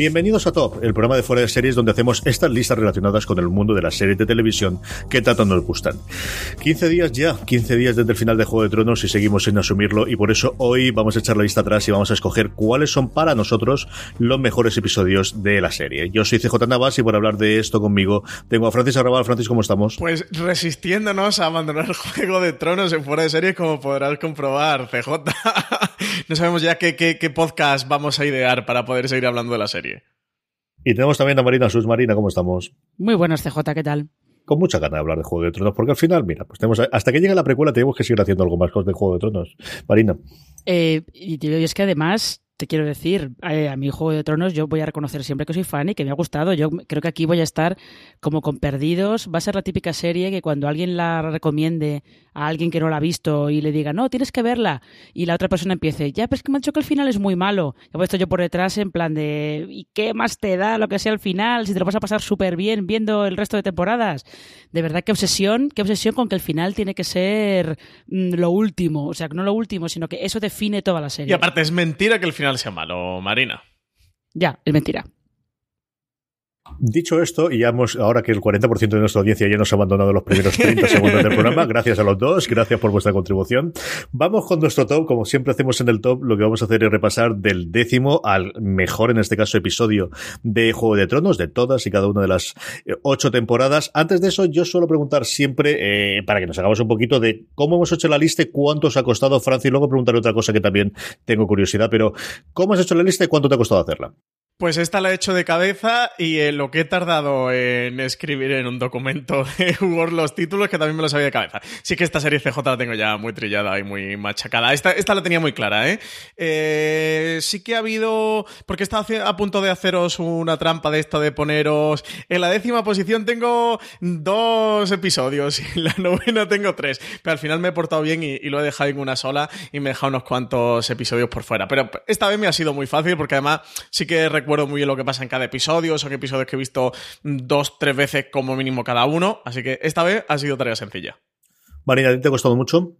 Bienvenidos a Top, el programa de fuera de series donde hacemos estas listas relacionadas con el mundo de las series de televisión que tanto nos gustan. 15 días ya, 15 días desde el final de Juego de Tronos y seguimos sin asumirlo y por eso hoy vamos a echar la lista atrás y vamos a escoger cuáles son para nosotros los mejores episodios de la serie. Yo soy CJ Navas y por hablar de esto conmigo tengo a Francis Arrabal. Francis, ¿cómo estamos? Pues resistiéndonos a abandonar Juego de Tronos en fuera de series como podrás comprobar, CJ. No sabemos ya qué, qué, qué podcast vamos a idear para poder seguir hablando de la serie. Y tenemos también a Marina Sus. Marina, ¿cómo estamos? Muy buenas, CJ, ¿qué tal? Con mucha ganas de hablar de Juego de Tronos, porque al final, mira, pues tenemos, hasta que llegue la precuela tenemos que seguir haciendo algo más de Juego de Tronos. Marina. Eh, y es que además te quiero decir, eh, a mi Juego de Tronos yo voy a reconocer siempre que soy fan y que me ha gustado. Yo creo que aquí voy a estar como con perdidos. Va a ser la típica serie que cuando alguien la recomiende a alguien que no la ha visto y le diga, no, tienes que verla, y la otra persona empiece, ya, pero es que me han dicho que el final es muy malo. He puesto yo por detrás en plan de, ¿y qué más te da lo que sea el final? Si te lo vas a pasar súper bien viendo el resto de temporadas. De verdad, qué obsesión, qué obsesión con que el final tiene que ser mm, lo último. O sea, no lo último, sino que eso define toda la serie. Y aparte, es mentira que el final sea malo, Marina. Ya, es mentira. Dicho esto, y hemos, ahora que el 40% de nuestra audiencia ya nos ha abandonado los primeros 30 segundos del programa, gracias a los dos, gracias por vuestra contribución. Vamos con nuestro top, como siempre hacemos en el top, lo que vamos a hacer es repasar del décimo al mejor, en este caso, episodio de Juego de Tronos, de todas y cada una de las eh, ocho temporadas. Antes de eso, yo suelo preguntar siempre, eh, para que nos hagamos un poquito de cómo hemos hecho la lista y cuánto os ha costado, Francia, y luego preguntaré otra cosa que también tengo curiosidad, pero ¿cómo has hecho la lista y cuánto te ha costado hacerla? Pues esta la he hecho de cabeza y eh, lo que he tardado en escribir en un documento de Word los títulos, que también me los sabía de cabeza. Sí que esta serie CJ la tengo ya muy trillada y muy machacada. Esta, esta la tenía muy clara, ¿eh? ¿eh? Sí que ha habido... Porque estaba a punto de haceros una trampa de esto de poneros... En la décima posición tengo dos episodios y en la novena tengo tres. Pero al final me he portado bien y, y lo he dejado en una sola y me he dejado unos cuantos episodios por fuera. Pero esta vez me ha sido muy fácil porque además sí que recuerdo recuerdo muy bien lo que pasa en cada episodio, son episodios que he visto dos, tres veces como mínimo cada uno, así que esta vez ha sido tarea sencilla. Marina, ¿te ha costado mucho?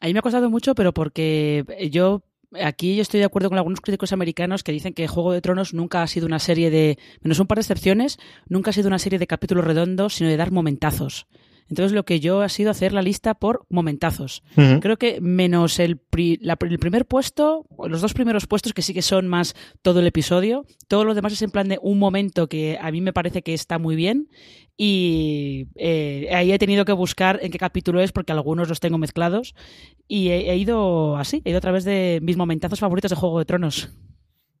A mí me ha costado mucho, pero porque yo aquí yo estoy de acuerdo con algunos críticos americanos que dicen que Juego de Tronos nunca ha sido una serie de, menos un par de excepciones, nunca ha sido una serie de capítulos redondos, sino de dar momentazos. Entonces lo que yo ha sido hacer la lista por momentazos. Creo que menos el, el primer puesto, los dos primeros puestos que sí que son más todo el episodio, todo lo demás es en plan de un momento que a mí me parece que está muy bien y eh, ahí he tenido que buscar en qué capítulo es porque algunos los tengo mezclados y he, he ido así, he ido a través de mis momentazos favoritos de Juego de Tronos.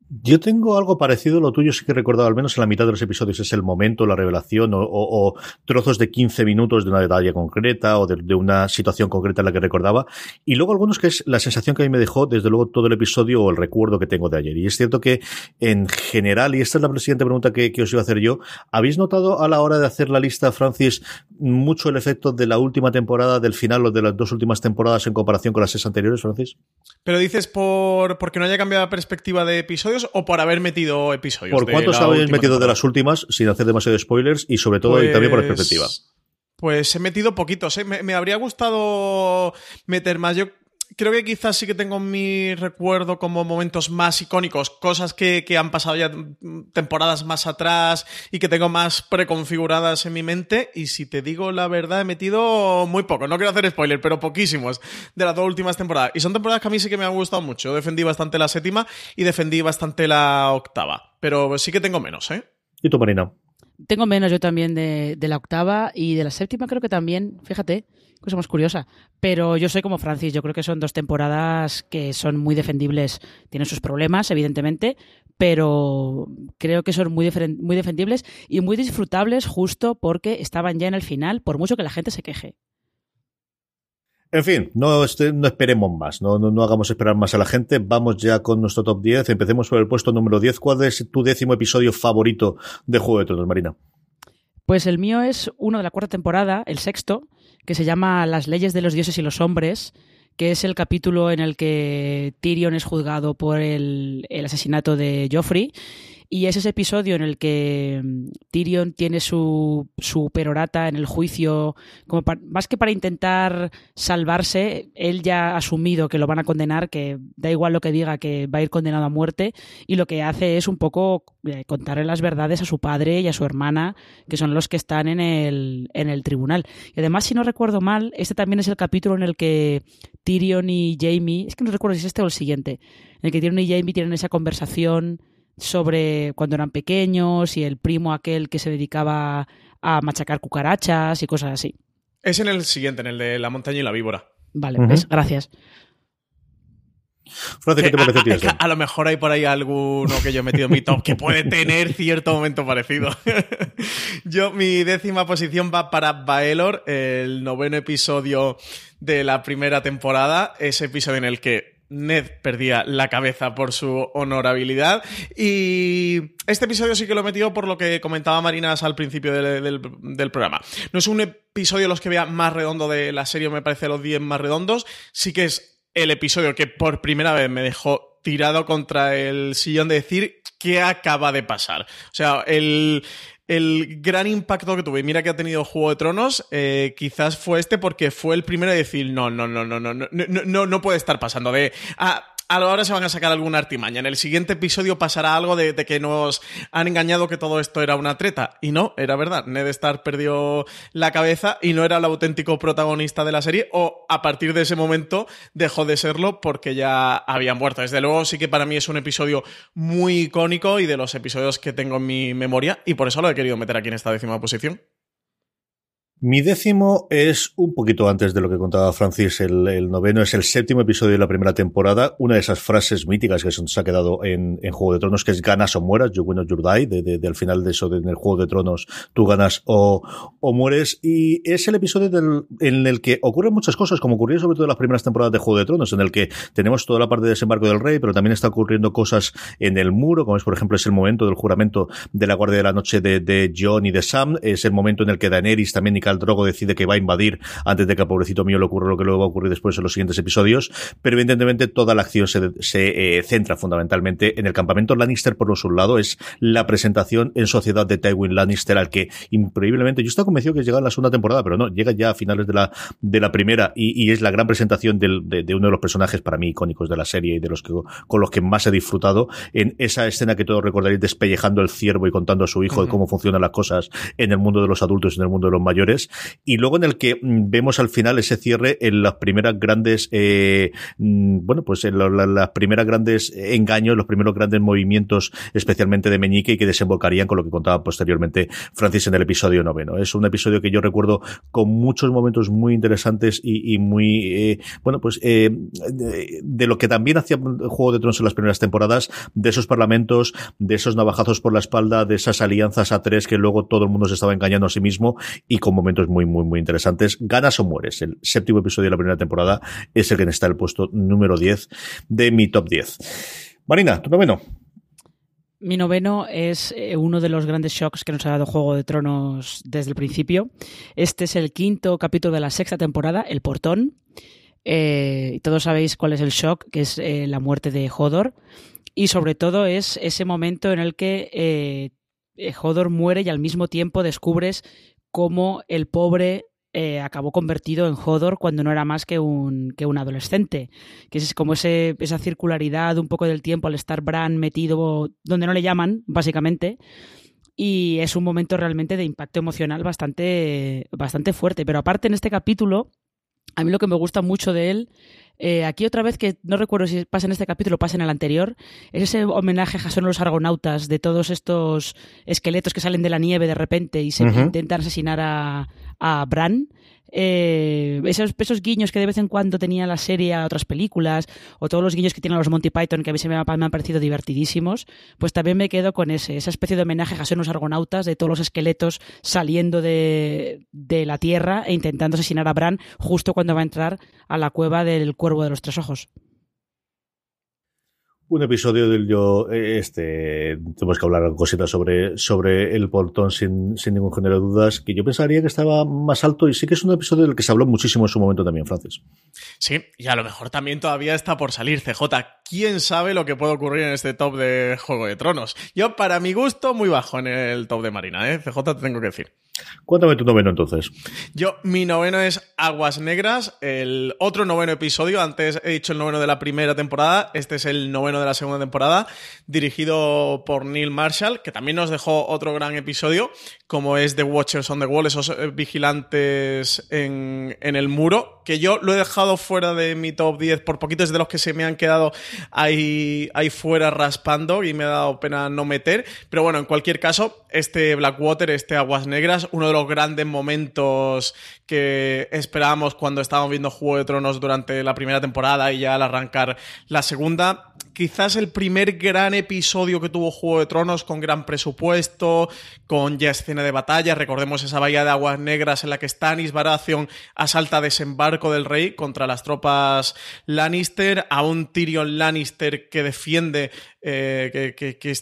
Yo tengo algo parecido, lo tuyo sí que he recordado, al menos en la mitad de los episodios, es el momento, la revelación o, trozos de 15 minutos de una detalle concreta o de, una situación concreta en la que recordaba. Y luego algunos que es la sensación que a mí me dejó, desde luego, todo el episodio o el recuerdo que tengo de ayer. Y es cierto que, en general, y esta es la siguiente pregunta que, os iba a hacer yo, ¿habéis notado a la hora de hacer la lista, Francis, mucho el efecto de la última temporada, del final o de las dos últimas temporadas en comparación con las seis anteriores, Francis? Pero dices por porque no haya cambiado la perspectiva de episodios o por haber metido episodios? ¿Por cuántos habéis metido de las últimas sin hacer demasiados spoilers y sobre todo y también por perspectiva? Pues he metido poquitos, ¿eh? me, me, habría gustado meter más. Yo creo que quizás sí que tengo mi recuerdo como momentos más icónicos, cosas que, han pasado ya temporadas más atrás y que tengo más preconfiguradas en mi mente. Y si te digo la verdad, he metido muy poco. No quiero hacer spoiler, pero poquísimos de las dos últimas temporadas. Y son temporadas que a mí sí que me han gustado mucho. Defendí bastante la séptima y defendí bastante la octava. Pero sí que tengo menos, ¿eh? ¿Y tú, Marina? Tengo menos yo también de, de la octava y de la séptima creo que también, fíjate cosa más curiosa. Pero yo soy como Francis, yo creo que son dos temporadas que son muy defendibles. Tienen sus problemas, evidentemente, pero creo que son muy, muy defendibles y muy disfrutables justo porque estaban ya en el final, por mucho que la gente se queje. En fin, no, no esperemos más, no, no, hagamos esperar más a la gente. Vamos ya con nuestro top 10. Empecemos por el puesto número 10. ¿Cuál es tu décimo episodio favorito de Juego de Tronos, Marina? Pues el mío es uno de la cuarta temporada, el sexto, que se llama Las leyes de los dioses y los hombres, que es el capítulo en el que Tyrion es juzgado por el, asesinato de Joffrey. Y es ese episodio en el que mm, Tyrion tiene su, su perorata en el juicio, como más que para intentar salvarse, él ya ha asumido que lo van a condenar, que da igual lo que diga, que va a ir condenado a muerte, y lo que hace es un poco eh, contarle las verdades a su padre y a su hermana, que son los que están en el, en el tribunal. Y además, si no recuerdo mal, este también es el capítulo en el que Tyrion y Jamie, es que no recuerdo si es este o el siguiente, en el que Tyrion y Jamie tienen esa conversación sobre cuando eran pequeños y el primo aquel que se dedicaba a machacar cucarachas y cosas así. Es en el siguiente, en el de la montaña y la víbora. Vale, gracias. ¿qué te parece a, a, lo mejor hay por ahí alguno que yo he metido en mi top que puede tener cierto momento parecido. yo, mi décima posición va para Baelor, el noveno episodio de la primera temporada, ese episodio en el que Ned perdía la cabeza por su honorabilidad. Y este episodio sí que lo he metido por lo que comentaba Marinas al principio del, programa. No es un episodio los que vea más redondo de la serie, me parece los 10 más redondos. Sí que es el episodio que por primera vez me dejó tirado contra el sillón de decir qué acaba de pasar. O sea, el, el gran impacto que tuve, mira que ha tenido Juego de Tronos, eh, quizás fue este porque fue el primero de decir, no, no, no, no, no, no, no, no, puede estar pasando de, ah, ahora se van a sacar alguna artimaña. En el siguiente episodio pasará algo de, que nos han engañado que todo esto era una treta. Y no, era verdad. Ned Stark perdió la cabeza y no era el auténtico protagonista de la serie. O a partir de ese momento dejó de serlo porque ya había muerto. Desde luego, sí que para mí es un episodio muy icónico y de los episodios que tengo en mi memoria. Y por eso lo he querido meter aquí en esta décima posición. Mi décimo es un poquito antes de lo que contaba Francis, el, noveno. Es el séptimo episodio de la primera temporada, una de esas frases míticas que se ha quedado en, Juego de Tronos, que es ganas o mueras, you win or you die, de, al final de eso, de, en el Juego de Tronos, tú ganas o, o mueres, y es el episodio en el que ocurren muchas cosas, como ocurrió sobre todo en las primeras temporadas de Juego de Tronos, en el que tenemos toda la parte de desembarco del rey, pero también está ocurriendo cosas en el muro, como es por ejemplo es el momento del juramento de la Guardia de la Noche de, de John y de Sam, es el momento en el que Daenerys también Khal Drogo decide que va a invadir antes de que a pobrecito mío le ocurra lo que luego va a ocurrir después en los siguientes episodios, pero evidentemente toda la acción se, se eh, centra fundamentalmente en el campamento Lannister por un lado, es la presentación en sociedad de Tywin Lannister al que increíblemente yo estaba convencido que llega en la segunda temporada, pero no, llega ya a finales de la, de la primera y, es la gran presentación de, de, uno de los personajes para mí icónicos de la serie y de los que con los que más he disfrutado en esa escena que todos recordaréis despellejando el ciervo y contando a su hijo de cómo funcionan las cosas en el mundo de los adultos y en el mundo de los mayores y luego en el que mm, vemos al final ese cierre en las primeras grandes, eh, mm, bueno, pues en las primeras grandes engaños, los primeros grandes movimientos, especialmente de Meñique, y que desembocarían con lo que contaba posteriormente Francis en el episodio noveno. Es un episodio que yo recuerdo con muchos momentos muy interesantes y, muy, eh, bueno, pues eh, de, lo que también hacía Juego de Tronos en las primeras temporadas, de esos parlamentos, de esos navajazos por la espalda, de esas alianzas a tres que luego todo el mundo se estaba engañando a sí mismo y con momentos muy muy, muy interesantes. Ganas o mueres. El séptimo episodio de la primera temporada es el que está en el puesto número 10 de mi top 10. Marina, tu noveno. Mi noveno es eh, uno de los grandes shocks que nos ha dado Juego de Tronos desde el principio. Este es el quinto capítulo de la sexta temporada, El Portón. Eh, todos sabéis cuál es el shock, que es eh, la muerte de Hodor. Y sobre todo es ese momento en el que Hodor muere y al mismo tiempo descubres cómo el pobre eh, acabó convertido en Hodor cuando no era más que un, que un adolescente. Que es como esa circularidad un poco del tiempo al estar Bran metido donde no le llaman, básicamente. Y es un momento realmente de impacto emocional bastante, bastante fuerte. Pero aparte en este capítulo, a mí lo que me gusta mucho de él eh, aquí otra vez que no recuerdo si pasa en este capítulo o pasa en el anterior, es ese homenaje a Jason los argonautas de todos estos esqueletos que salen de la nieve de repente y se intentan asesinar a, a Bran. Eh, esos, guiños que de vez en cuando tenía la serie a otras películas, o todos los guiños que tienen los Monty Python, que a mí me, han parecido divertidísimos, pues también me quedo con ese, esa especie de homenaje a los argonautas, de todos los esqueletos saliendo de, de la Tierra e intentando asesinar a Bran justo cuando va a entrar a la cueva del Cuervo de los Tres Ojos. Un episodio del yo, eh, este, tenemos que hablar cositas sobre, sobre el portón sin, sin ningún género de dudas, que yo pensaría que estaba más alto y sí que es un episodio del que se habló muchísimo en su momento también, Francis. Sí, y a lo mejor también todavía está por salir CJ. ¿Quién sabe lo que puede ocurrir en este top de Juego de Tronos? Yo, para mi gusto, muy bajo en el top de Marina, ¿eh? CJ te tengo que decir. Cuéntame tu noveno entonces. Yo, mi noveno es Aguas Negras, el otro noveno episodio. Antes he dicho el noveno de la primera temporada, este es el noveno de la segunda temporada, dirigido por Neil Marshall, que también nos dejó otro gran episodio, como es The Watchers on the Wall, esos eh, vigilantes en, en el muro, que yo lo he dejado fuera de mi top 10 por poquitos de los que se me han quedado ahí, ahí fuera raspando y me ha dado pena no meter. Pero bueno, en cualquier caso, este Blackwater, este Aguas Negras, uno de los grandes momentos que esperábamos cuando estábamos viendo Juego de Tronos durante la primera temporada y ya al arrancar la segunda. Quizás el primer gran episodio que tuvo Juego de Tronos con gran presupuesto, con ya escena de batalla. Recordemos esa bahía de aguas negras en la que Stannis Baratheon asalta desembarco del rey contra las tropas Lannister, a un Tyrion Lannister que defiende, eh, que,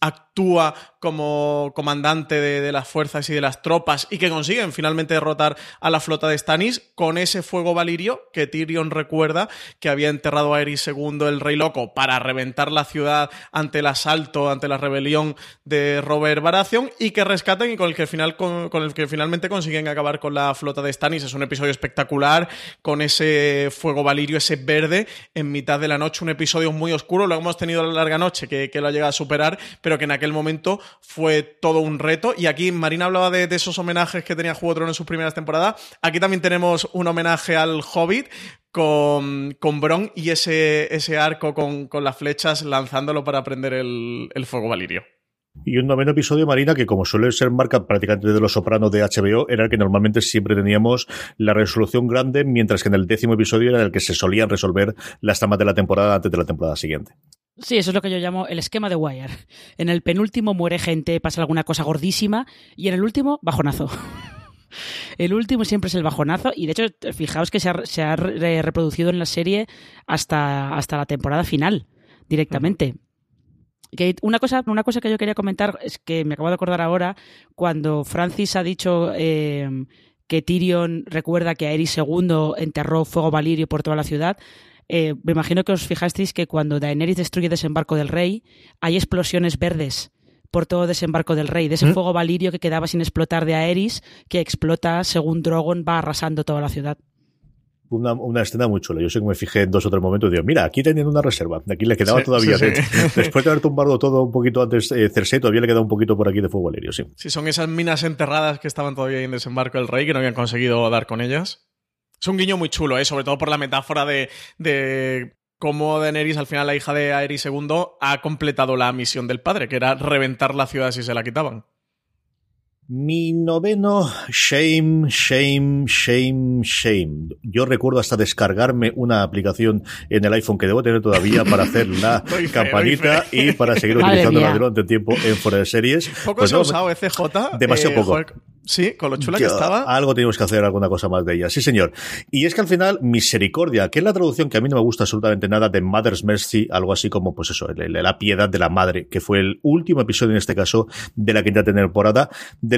actúa como comandante de, las fuerzas y de las tropas y que consiguen finalmente derrotar a la flota de Stannis con ese fuego valirio que Tyrion recuerda que había enterrado a Eris II el Rey Loco para reventar la ciudad ante el asalto, ante la rebelión de Robert Baratheon y que rescatan y con el que, final, con, el que finalmente consiguen acabar con la flota de Stannis. Es un episodio espectacular con ese fuego valirio, ese verde en mitad de la noche, un episodio muy oscuro, lo hemos tenido la larga noche que, que lo ha llegado a superar, pero que en aquel momento fue todo un reto. Y aquí Marina hablaba de, esos homenajes que tenía Juego de Tronos en sus primeras temporadas. Aquí también tenemos un homenaje al Hobbit con, con Bron y ese, ese arco con, las flechas lanzándolo para prender el, fuego valirio. Y un noveno episodio, Marina, que como suele ser marca prácticamente de los sopranos de HBO, era el que normalmente siempre teníamos la resolución grande, mientras que en el décimo episodio era el que se solían resolver las tramas de la temporada antes de la temporada siguiente. Sí, eso es lo que yo llamo el esquema de Wire. En el penúltimo muere gente, pasa alguna cosa gordísima y en el último, bajonazo. El último siempre es el bajonazo y de hecho, fijaos que se ha, reproducido en la serie hasta, hasta la temporada final, directamente. Que una, cosa, una cosa que yo quería comentar es que me acabo de acordar ahora, cuando Francis ha dicho eh, que Tyrion recuerda que Aerys II enterró fuego valirio por toda la ciudad, eh, me imagino que os fijasteis que cuando Daenerys destruye Desembarco del Rey, hay explosiones verdes por todo Desembarco del Rey, de ese ¿Mm? fuego valirio que quedaba sin explotar de Aerys, que explota según Drogon va arrasando toda la ciudad. Una, escena muy chula. Yo sé que me fijé en dos o tres momentos y digo, mira, aquí tenían una reserva. Aquí le quedaba todavía. Después de haber tumbado todo un poquito antes eh, Cersei, todavía le queda un poquito por aquí de fuego valirio, sí. Sí, son esas minas enterradas que estaban todavía en Desembarco del Rey, que no habían conseguido dar con ellas. Es un guiño muy chulo, ¿eh? sobre todo por la metáfora de, de cómo Daenerys, al final la hija de Aerys II, ha completado la misión del padre, que era reventar la ciudad si se la quitaban. Mi noveno, shame, shame, shame, shame. Yo recuerdo hasta descargarme una aplicación en el iPhone que debo tener todavía para hacer la campanita y para seguir utilizando la durante tiempo en fuera de series. Poco pues se ha usado ECJ. Demasiado eh, poco. Sí, con lo chula que estaba. Algo tenemos que hacer, alguna cosa más de ella. Sí, señor. Y es que al final, Misericordia, que es la traducción que a mí no me gusta absolutamente nada de Mother's Mercy, algo así como, pues eso, la piedad de la madre, que fue el último episodio en este caso de la quinta temporada,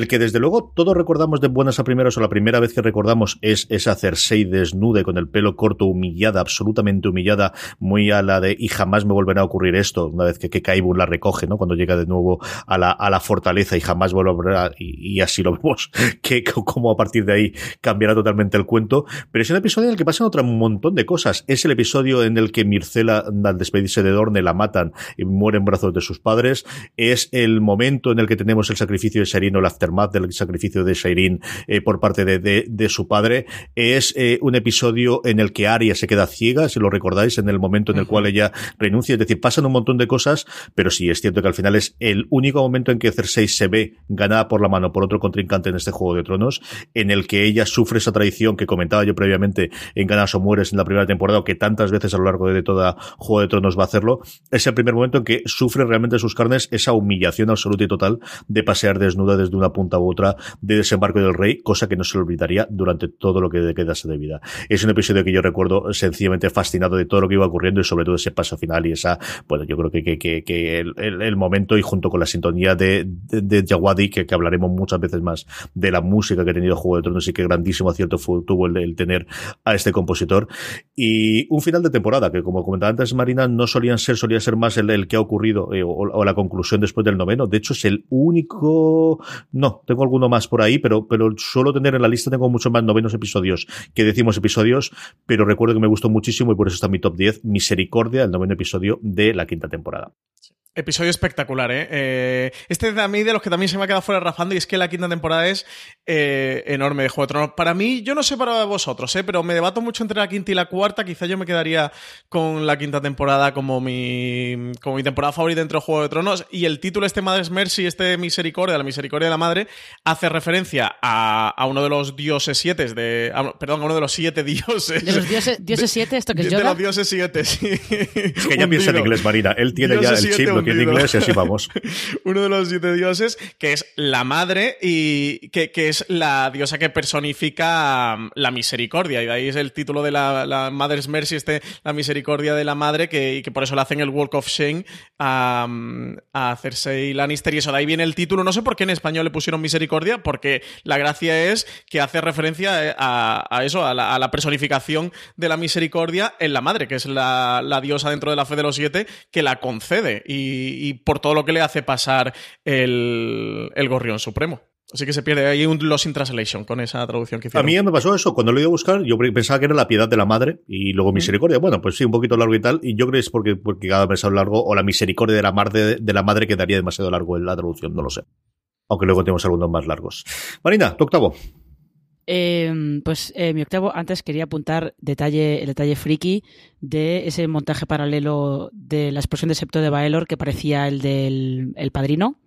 del que desde luego todos recordamos de buenas a primeras o la primera vez que recordamos es esa Cersei desnude con el pelo corto, humillada, absolutamente humillada, muy a la de y jamás me volverá a ocurrir esto, una vez que, que la recoge, ¿no? Cuando llega de nuevo a la, a la fortaleza y jamás volverá, y, y así lo vemos que como a partir de ahí cambiará totalmente el cuento. Pero es un episodio en el que pasan otro montón de cosas. Es el episodio en el que Mircela, al despedirse de Dorne, la matan y muere en brazos de sus padres. Es el momento en el que tenemos el sacrificio de Shairin o el aftermath del sacrificio de Shairin eh, por parte de, de, su padre. Es eh, un episodio en el que Arya se queda ciega, si lo recordáis, en el momento en el cual ella renuncia. Es decir, pasan un montón de cosas, pero sí es cierto que al final es el único momento en que Cersei se ve ganada por la mano por otro contrincante en este Juego de Tronos, en el que ella sufre esa traición que comentaba yo previamente en Ganas o Mueres en la primera temporada, o que tantas veces a lo largo de toda Juego de Tronos va a hacerlo, es el primer momento en que sufre realmente en sus carnes esa humillación absoluta y total de pasear desnuda desde una punta u otra de desembarco del rey, cosa que no se le olvidaría durante todo lo que quedase de vida. Es un episodio que yo recuerdo sencillamente fascinado de todo lo que iba ocurriendo y sobre todo ese paso final y esa, bueno, yo creo que, que, que, el, momento y junto con la sintonía de, de, Jawadi, que, que, hablaremos muchas veces más de la música que ha tenido Juego de Tronos y qué grandísimo acierto fue, tuvo el, tener a este compositor. Y un final de temporada que, como comentaba antes Marina, no solían ser, solía ser más el, que ha ocurrido eh, o, la conclusión después del noveno. De hecho, es el único, no, tengo alguno más por ahí, pero, pero suelo tener en la lista, tengo muchos más novenos episodios que decimos episodios, pero recuerdo que me gustó muchísimo y por eso está en mi top 10, Misericordia, el noveno episodio de la quinta temporada. Episodio espectacular, ¿eh? ¿eh? Este de a mí de los que también se me ha quedado fuera rafando y es que la quinta temporada es eh, enorme de Juego de Tronos. Para mí, yo no sé para vosotros, ¿eh? Pero me debato mucho entre la quinta y la cuarta. Quizá yo me quedaría con la quinta temporada como mi, como mi temporada favorita dentro de Juego de Tronos. Y el título, este Madres Mercy, este Misericordia, la Misericordia de la Madre, hace referencia a, a uno de los dioses siete de... perdón, a uno de los siete dioses. ¿De los dioses, dioses siete? ¿Esto que es Yoda? De los dioses siete, sí. Es que ya piensa en inglés, Marina. Él tiene ya el chip que inglés y así vamos. Uno de los siete dioses, que es la madre y que, es la diosa que personifica um, la misericordia. Y de ahí es el título de la, la Mother's Mercy, este, la misericordia de la madre, que, y que por eso le hacen el Walk of Shame a, a Cersei Lannister. Y eso, de ahí viene el título. No sé por qué en español le pusieron misericordia, porque la gracia es que hace referencia eh, a, eso, a la, personificación de la misericordia en la madre, que es la, diosa dentro de la fe de los siete que la concede. Y, por todo lo que le hace pasar el Gorrión Supremo. Así que se pierde ahí un Lost in Translation con esa traducción que hicieron. A mí me pasó eso. Cuando lo iba a buscar, yo pensaba que era la piedad de la madre y luego misericordia. Bueno, pues sí, un poquito largo y tal. Y yo creo que es porque, porque cada vez largo o la misericordia de la, madre, de la madre quedaría demasiado largo en la traducción. No lo sé. Aunque luego tenemos algunos más largos. Marina, tu octavo. Em, pues eh, mi octavo, antes quería apuntar detalle, el detalle friki de ese montaje paralelo de la explosión de septo de Baelor que parecía el del el padrino.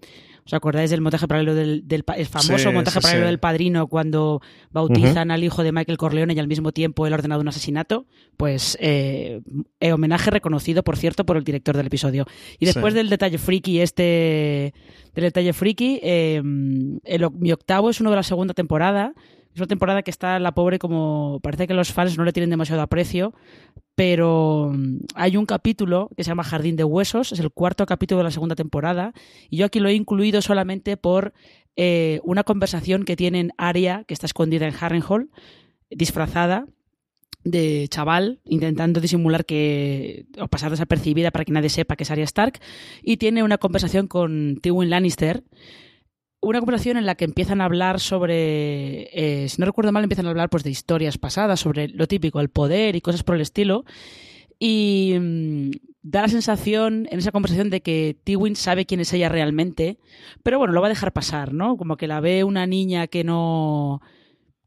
¿Os acordáis del montaje paralelo del, el famoso montaje paralelo del padrino cuando bautizan al hijo de Michael Corleone y al mismo tiempo él ordenado un asesinato? Pues eh, eh, homenaje reconocido, por cierto, por el director del episodio. Y después del detalle friki, este del detalle friki, em, mi octavo es uno de la segunda temporada es una temporada que está la pobre como parece que los fans no le tienen demasiado aprecio, pero mm, hay un capítulo que se llama Jardín de Huesos, es el cuarto capítulo de la segunda temporada, y yo aquí lo he incluido solamente por eh, una conversación que tienen Aria, que está escondida en Harrenhal, disfrazada de chaval, intentando disimular que o pasar desapercibida para que nadie sepa que es Arya Stark, y tiene una conversación con Tywin Lannister, una conversación en la que empiezan a hablar sobre, eh, si no recuerdo mal, empiezan a hablar pues de historias pasadas, sobre lo típico, el poder y cosas por el estilo. Y mm, da la sensación en esa conversación de que Tywin sabe quién es ella realmente, pero bueno, lo va a dejar pasar, ¿no? Como que la ve una niña que no,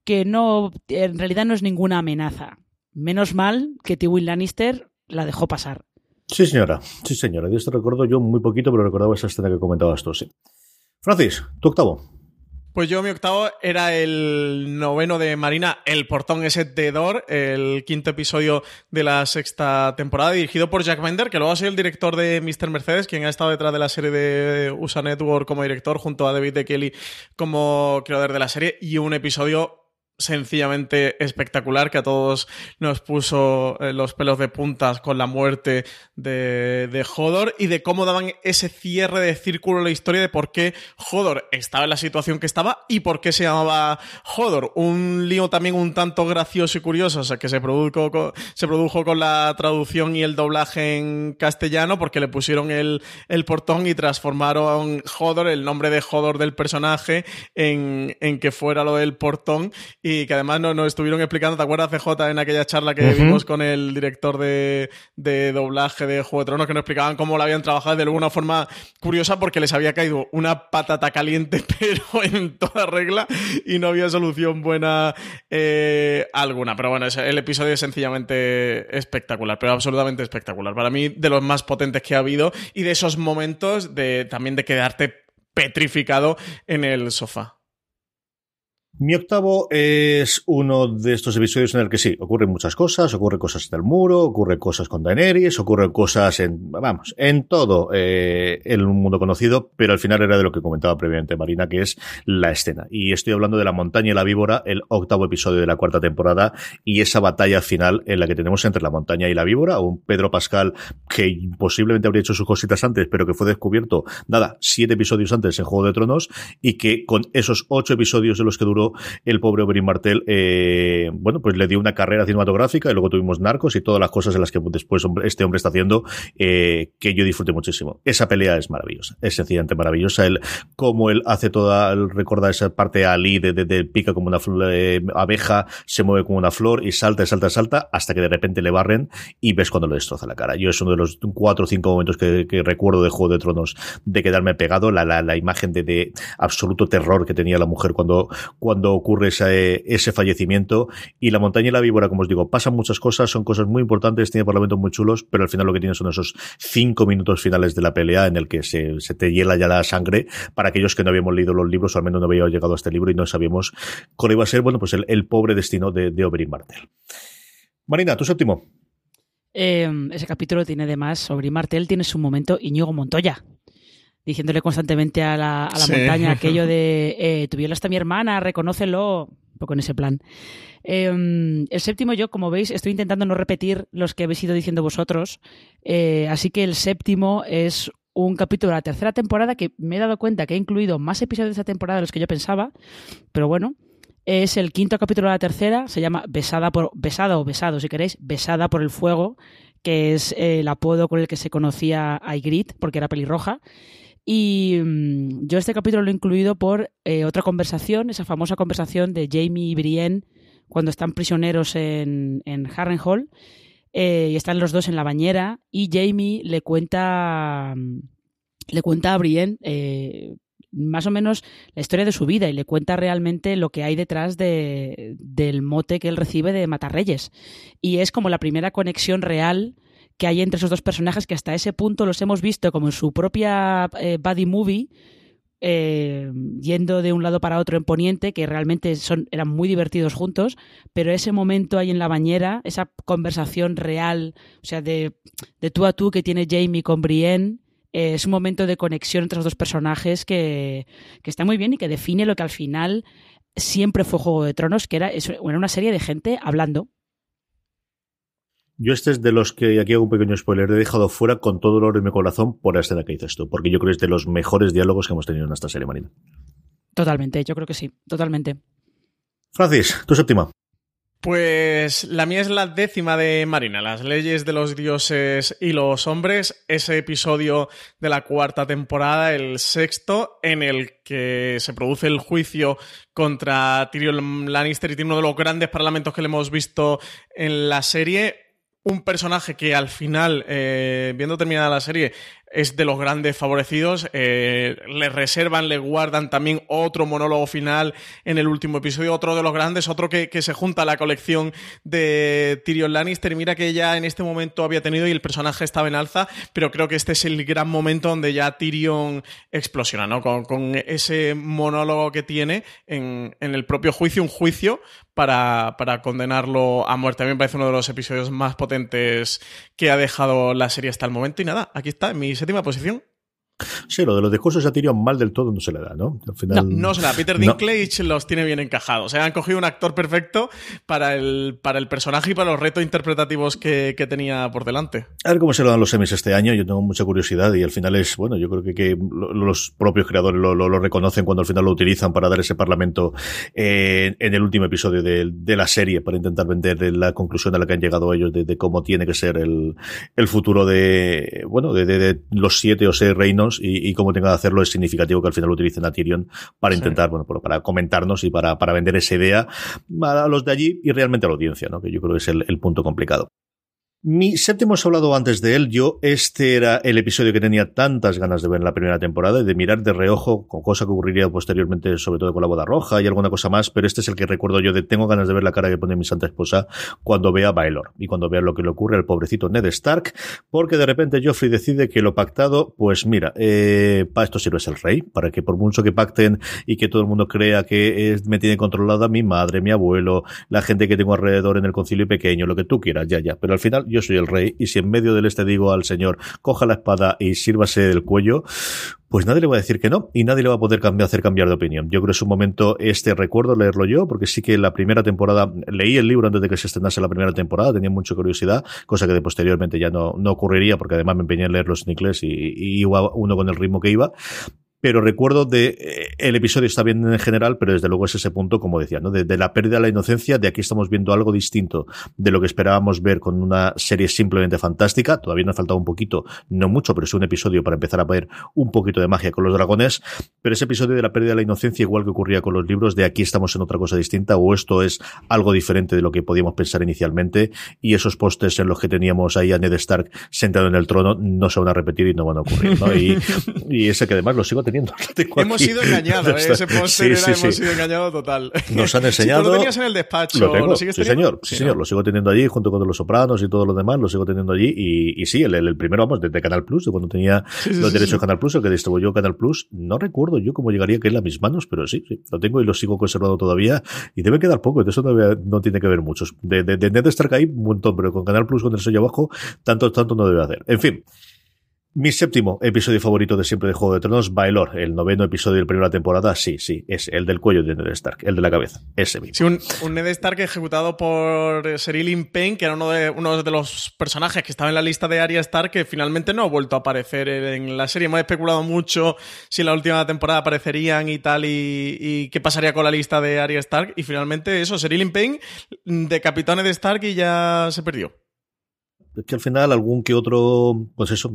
que no, en realidad no es ninguna amenaza. Menos mal que Tywin Lannister la dejó pasar. Sí, señora. Sí, señora. De esto recuerdo yo muy poquito, pero recordaba esa escena que comentabas tú, sí. Francis, tu octavo. Pues yo mi octavo era el noveno de Marina, El portón ese de Dor, el quinto episodio de la sexta temporada, dirigido por Jack Bender, que luego ha sido el director de Mr. Mercedes, quien ha estado detrás de la serie de USA Network como director, junto a David de Kelly como creador de la serie, y un episodio sencillamente espectacular que a todos nos puso eh, los pelos de puntas con la muerte de, de y de cómo daban ese cierre de círculo en la historia de por qué Hodor estaba en la situación que estaba y por qué se llamaba Hodor. Un lío también un tanto gracioso y curioso, o sea, que se produjo, con, se produjo con la traducción y el doblaje en castellano porque le pusieron el, el portón y transformaron Hodor, el nombre de Hodor del personaje, en, en que fuera lo del portón que además nos, estuvieron explicando, ¿te acuerdas, CJ, en aquella charla que vimos con el director de, doblaje de Juego de Tronos, que nos explicaban cómo lo habían trabajado de alguna forma curiosa porque les había caído una patata caliente, pero en toda regla, y no había solución buena eh, alguna. Pero bueno, el episodio es sencillamente espectacular, pero absolutamente espectacular. Para mí, de los más potentes que ha habido y de esos momentos de también de quedarte petrificado en el sofá. Mi octavo es uno de estos episodios en el que sí, ocurren muchas cosas, ocurren cosas en el muro, ocurren cosas con Daenerys, ocurren cosas en, vamos, en todo eh, el mundo conocido, pero al final era de lo que comentaba previamente Marina, que es la escena. Y estoy hablando de la montaña y la víbora, el octavo episodio de la cuarta temporada, y esa batalla final en la que tenemos entre la montaña y la víbora, un Pedro Pascal que posiblemente habría hecho sus cositas antes, pero que fue descubierto, nada, siete episodios antes en Juego de Tronos, y que con esos ocho episodios de los que duró el pobre Oberyn Martel, eh, bueno, pues le dio una carrera cinematográfica y luego tuvimos Narcos y todas las cosas en las que después este hombre está haciendo, eh, que yo disfruté muchísimo. Esa pelea es maravillosa, es sencillamente maravillosa. El, cómo él hace toda, recuerda esa parte a Ali de, de, pica como una eh, abeja, se mueve como una flor y salta, salta, salta, hasta que de repente le barren y ves cuando le destroza la cara. Yo es uno de los cuatro o cinco momentos que, recuerdo de Juego de Tronos de quedarme pegado, la, la, la imagen de, de, absoluto terror que tenía la mujer cuando, cuando ocurre ese, ese fallecimiento. Y la montaña y la víbora, como os digo, pasan muchas cosas, son cosas muy importantes, tiene parlamentos muy chulos, pero al final lo que tiene son esos cinco minutos finales de la pelea en el que se, te hiela ya la sangre para aquellos que no habíamos leído los libros o al menos no habíamos llegado a este libro y no sabíamos cuál iba a ser, bueno, pues el, el pobre destino de, de Oberyn Martel. Marina, tu séptimo. Eh, ese capítulo tiene además, Oberyn Martel tiene su momento Iñigo Montoya diciéndole constantemente a la, a la montaña aquello de eh, tu viola está mi hermana, reconócelo, un poco en ese plan. Em, el séptimo, yo, como veis, estoy intentando no repetir los que habéis ido diciendo vosotros, eh, así que el séptimo es un capítulo de la tercera temporada que me he dado cuenta que ha incluido más episodios de esa temporada de los que yo pensaba, pero bueno, es el quinto capítulo de la tercera, se llama Besada por Besada o Besado, si queréis, Besada por el fuego, que es el apodo con el que se conocía a Ygritte, porque era pelirroja. Y mm, yo este capítulo lo he incluido por eh, otra conversación, esa famosa conversación de Jamie y Brienne cuando están prisioneros en, en Harrenhal eh, y están los dos en la bañera y Jamie le cuenta mm, le cuenta a Brienne eh, más o menos la historia de su vida y le cuenta realmente lo que hay detrás de, del mote que él recibe de Matarreyes. Y es como la primera conexión real que hay entre esos dos personajes que hasta ese punto los hemos visto como en su propia eh, buddy movie, eh, yendo de un lado para otro en Poniente, que realmente son, eran muy divertidos juntos, pero ese momento ahí en la bañera, esa conversación real, o sea, de, de tú a tú que tiene Jamie con Brienne, eh, es un momento de conexión entre los dos personajes que, que, está muy bien y que define lo que al final siempre fue Juego de Tronos, que era, era una serie de gente hablando. Yo este es de los que, aquí hago un pequeño spoiler, he dejado fuera con todo el oro en mi corazón por la escena que dices tú, porque yo creo que es de los mejores diálogos que hemos tenido en esta serie, Marina. Totalmente, yo creo que sí, totalmente. Francis, tu séptima. Pues la mía es la décima de Marina, las leyes de los dioses y los hombres, ese episodio de la cuarta temporada, el sexto, en el que se produce el juicio contra Tyrion Lannister y tiene uno de los grandes parlamentos que le hemos visto en la serie un personaje que al final, eh, viendo terminada la serie, es de los grandes favorecidos. Eh, le reservan, le guardan también otro monólogo final en el último episodio, otro de los grandes, otro que, que se junta a la colección de Tyrion Lannister. Mira que ya en este momento había tenido y el personaje estaba en alza, pero creo que este es el gran momento donde ya Tyrion explosiona, ¿no? Con, ese monólogo que tiene en, en el propio juicio, un juicio para, para, condenarlo a muerte. A mí me parece uno de los episodios más potentes que ha dejado la serie hasta el momento. Y nada, aquí está, mis 27 posición. Sí, lo de los discursos a Tyrion mal del todo no se le da, ¿no? Al final, no, no se le da. Peter Dinklage los tiene bien encajados. O sea, han cogido un actor perfecto para el, para el personaje y para los retos interpretativos que, que, tenía por delante. A ver cómo se lo dan los semis este año. Yo tengo mucha curiosidad y al final es, bueno, yo creo que, que los propios creadores lo, lo, lo, reconocen cuando al final lo utilizan para dar ese parlamento eh, en el último episodio de, de, la serie para intentar vender la conclusión a la que han llegado ellos de, de cómo tiene que ser el, el futuro de, bueno, de, de los siete o seis reinos y, y cómo tenga que hacerlo es significativo que al final utilicen a Tyrion para intentar, bueno, para comentarnos y para, para vender esa idea a los de allí y realmente a la audiencia, ¿no? Que yo creo que es el, el punto complicado. Mi séptimo hemos hablado antes de él. Yo, este era el episodio que tenía tantas ganas de ver en la primera temporada y de mirar de reojo con cosa que ocurriría posteriormente, sobre todo con la boda roja y alguna cosa más. Pero este es el que recuerdo yo de tengo ganas de ver la cara que pone mi santa esposa cuando vea a Baelor y cuando vea lo que le ocurre al pobrecito Ned Stark, porque de repente Joffrey decide que lo pactado, pues mira, eh, para esto sirve el rey, para que por mucho que pacten y que todo el mundo crea que me tiene controlada mi madre, mi abuelo, la gente que tengo alrededor en el concilio pequeño, lo que tú quieras, ya, ya. Pero al final yo soy el rey, y si en medio del este digo al señor, coja la espada y sírvase del cuello, pues nadie le va a decir que no, y nadie le va a poder hacer cambiar de opinión. Yo creo que es un momento, este recuerdo leerlo yo, porque sí que la primera temporada, leí el libro antes de que se estrenase la primera temporada, tenía mucha curiosidad, cosa que de posteriormente ya no, no ocurriría, porque además me empeñé en leerlos en inglés y, y iba uno con el ritmo que iba, pero recuerdo de eh, el episodio está bien en general, pero desde luego es ese punto, como decía, ¿no? De, la pérdida de la inocencia, de aquí estamos viendo algo distinto de lo que esperábamos ver con una serie simplemente fantástica. Todavía nos faltado un poquito, no mucho, pero es un episodio para empezar a ver un poquito de magia con los dragones. Pero ese episodio de la pérdida de la inocencia, igual que ocurría con los libros, de aquí estamos en otra cosa distinta, o esto es algo diferente de lo que podíamos pensar inicialmente, y esos postes en los que teníamos ahí a Ned Stark sentado en el trono no se van a repetir y no van a ocurrir, ¿no? Y, y ese que además lo sigo teniendo. hemos sido engañados, ¿eh? ese póster hemos sido engañados total. Nos han enseñado. lo tenías en el despacho, lo, tengo, sí, señor, sí, señor, lo sigo teniendo allí junto con los sopranos y todo lo demás, lo sigo teniendo allí. Y, y sí, el, el, primero, vamos, desde Canal Plus, de cuando tenía los derechos de Canal Plus, el que distribuyó Canal Plus, no recuerdo yo cómo llegaría que en mis manos, pero sí, sí, lo tengo y lo sigo conservando todavía. Y debe quedar poco, de eso no, no tiene que ver muchos. De, de, de Net Stark hay un montón, pero con Canal Plus, con el sello abajo, tanto, tanto no debe hacer. En fin. Mi séptimo episodio favorito de siempre de Juego de Tronos, Baelor, el noveno episodio de la primera temporada, sí, sí, es el del cuello de Ned Stark, el de la cabeza, ese mismo. Sí, un, Ned Stark ejecutado por Serilin Payne, que era uno de, uno de los personajes que estaba en la lista de Arya Stark, que finalmente no ha vuelto a aparecer en la serie. Hemos especulado mucho si en la última temporada aparecerían y tal, y, qué pasaría con la lista de Arya Stark, y finalmente eso, Serilin Payne decapitó a Ned Stark y ya se perdió que al final algún que otro, pues eso,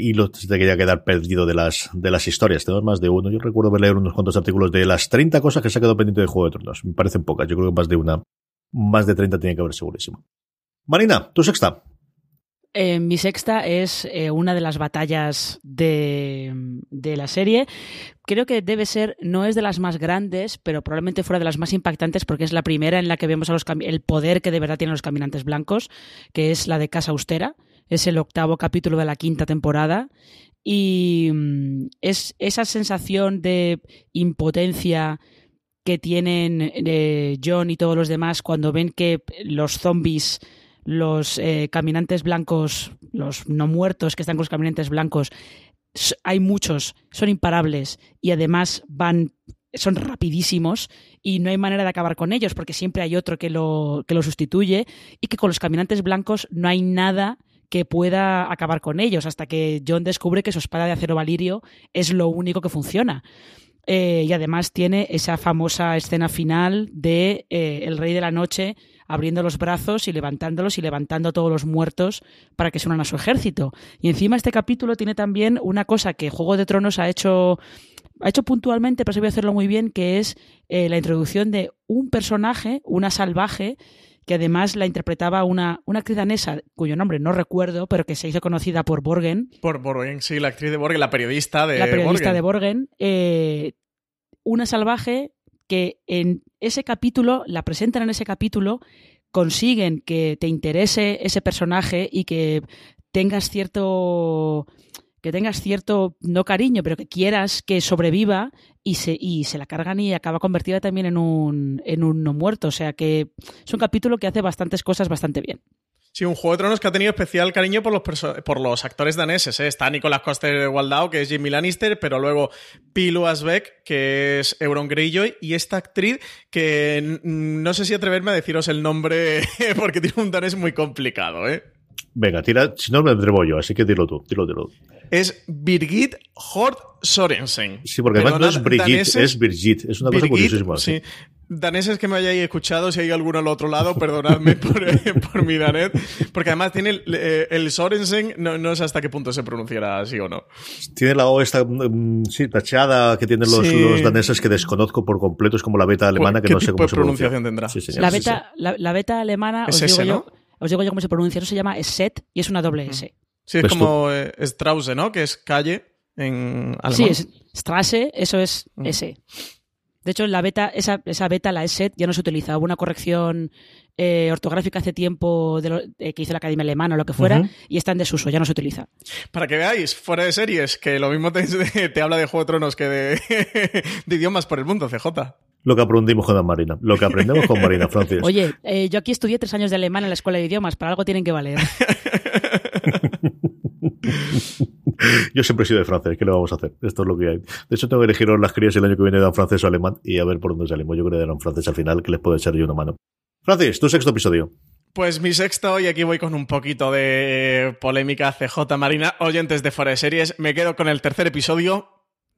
hilo te quería quedar perdido de las, de las historias. Tenemos más de uno. Yo recuerdo leer unos cuantos artículos de las 30 cosas que se ha quedado pendiente de Juego de Tronos. Me parecen pocas. Yo creo que más de una, más de 30 tiene que haber segurísimo. Marina, tu sexta. Eh, mi sexta es eh, una de las batallas de, la serie. Creo que debe ser, no es de las más grandes, pero probablemente fuera de las más impactantes porque es la primera en la que vemos el poder que de verdad tienen los caminantes blancos, que es la de Casa Austera. Es el octavo capítulo de la quinta temporada. Y mm, es esa sensación de impotencia que tienen eh, John y todos los demás cuando ven que los zombies los eh, caminantes blancos, los no muertos que están con los caminantes blancos, hay muchos, son imparables y además van son rapidísimos y no hay manera de acabar con ellos porque siempre hay otro que lo, que lo sustituye y que con los caminantes blancos no hay nada que pueda acabar con ellos hasta que John descubre que su espada de acero valirio es lo único que funciona. Eh, y además tiene esa famosa escena final de eh, El Rey de la Noche abriendo los brazos y levantándolos y levantando a todos los muertos para que se unan a su ejército. Y encima este capítulo tiene también una cosa que Juego de Tronos ha hecho ha hecho puntualmente, pero se voy a hacerlo muy bien, que es eh, la introducción de un personaje, una salvaje, que además la interpretaba una, una actriz danesa, cuyo nombre no recuerdo, pero que se hizo conocida por Borgen. Por Borgen, sí, la actriz de Borgen, la periodista de La periodista de Borgen. Eh, una salvaje que en ese capítulo, la presentan en ese capítulo, consiguen que te interese ese personaje y que tengas cierto que tengas cierto, no cariño, pero que quieras que sobreviva y se, y se la cargan y acaba convertida también en un, en un no muerto. O sea que es un capítulo que hace bastantes cosas bastante bien. Sí, un Juego de Tronos que ha tenido especial cariño por los, por los actores daneses. ¿eh? Está Nicolas Coster Waldau, que es Jimmy Lannister, pero luego Pilu Asbeck, que es Euron Greyjoy, y esta actriz que no sé si atreverme a deciros el nombre porque tiene un danés muy complicado. ¿eh? Venga, tira, si no me atrevo yo, así que dilo tú, dilo, dilo. Es Birgit Hort Sorensen. Sí, porque además no es Brigitte, es Birgit. Es una cosa curiosísima. Sí. Daneses que me hayáis escuchado, si hay alguno al otro lado, perdonadme por, por, mi danés, porque además tiene el, eh, el Sorensen, no, no, sé hasta qué punto se pronunciará así o no. Tiene la O esta, mm, sí, tachada que tienen los, sí. los, daneses que desconozco por completo, es como la beta alemana que no sé cómo se pronuncia. tendrá? Sí, la, beta, la, la, beta alemana, es os ese, digo ¿no? yo, os digo yo cómo se pronuncia, eso se llama Set y es una doble S. Sí, es pues como eh, Strause, ¿no? Que es calle en alemán. Sí, es Strasse, eso es mm. S. De hecho, la beta, esa, esa beta, la ESET, ya no se utiliza. Hubo una corrección eh, ortográfica hace tiempo de eh, que hizo la Academia Alemana o lo que fuera, y está en desuso, ya no se utiliza. Para que veáis, fuera de series, que lo mismo te, te habla de Juego de Tronos que de, de, idiomas por el mundo, CJ. Lo que aprendimos con Marina, lo que aprendemos con Marina, Francis. Oye, eh, yo aquí estudié tres años de alemán en la escuela de idiomas, para algo tienen que valer. Yo siempre he sido de francés, ¿qué le vamos a hacer? Esto es lo que hay. De hecho, tengo que elegir las crías el año que viene de francés o alemán y a ver por dónde salimos. Yo creo que un francés al final, que les puede echar yo una mano. Francis, tu sexto episodio. Pues mi sexto, y aquí voy con un poquito de polémica CJ Marina, oyentes de Fuera de Series, me quedo con el tercer episodio,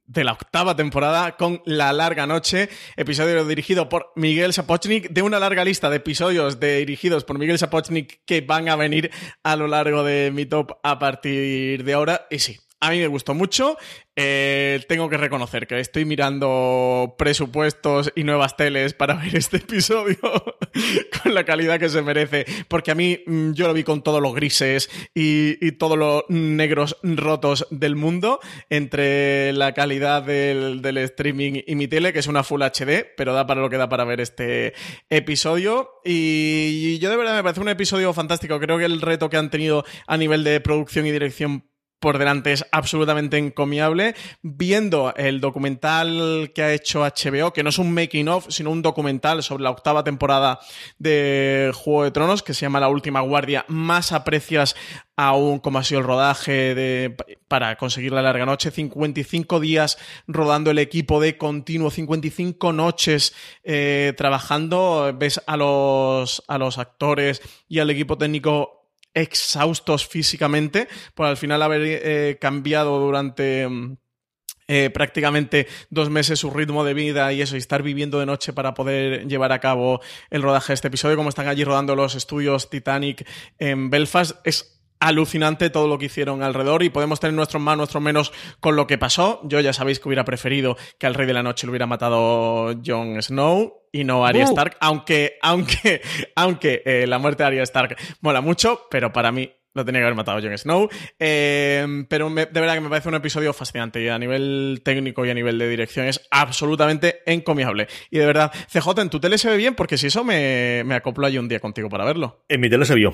de la octava temporada con La Larga Noche, episodio dirigido por Miguel Sapochnik, de una larga lista de episodios dirigidos por Miguel Sapochnik que van a venir a lo largo de mi top a partir de ahora. Y sí, a mí me gustó mucho. Eh, tengo que reconocer que estoy mirando presupuestos y nuevas teles para ver este episodio con la calidad que se merece. Porque a mí mm, yo lo vi con todos los grises y, todos los negros rotos del mundo. Entre la calidad del, del, streaming y mi tele, que es una Full HD, pero da para lo que da para ver este episodio. Y yo de verdad me parece un episodio fantástico. Creo que el reto que han tenido a nivel de producción y dirección por delante es absolutamente encomiable. Viendo el documental que ha hecho HBO, que no es un making of, sino un documental sobre la octava temporada de Juego de Tronos, que se llama La Última Guardia, más aprecias aún cómo ha sido el rodaje de, para conseguir la larga noche. 55 días rodando el equipo de continuo, 55 noches eh, trabajando. Ves a los, a los actores y al equipo técnico exhaustos físicamente por al final haber eh, cambiado durante... Mm, eh, prácticamente dos meses su ritmo de vida y eso, y estar viviendo de noche para poder llevar a cabo el rodaje de este episodio, como están allí rodando los estudios Titanic en Belfast, es alucinante todo lo que hicieron alrededor y podemos tener nuestros más, nuestros menos con lo que pasó. Yo ya sabéis que hubiera preferido que al Rey de la Noche lo hubiera matado Jon Snow y no Arya Stark, aunque, aunque, aunque eh, la muerte de Arya Stark mola mucho, pero para mí lo tenía que haber matado Jon Snow. Eh, pero de verdad que me parece un episodio fascinante y a nivel técnico y a nivel de dirección es absolutamente encomiable. Y de verdad, CJ, en tu tele se ve bien porque si eso me, me acoplo allí un día contigo para verlo. En mi tele se vio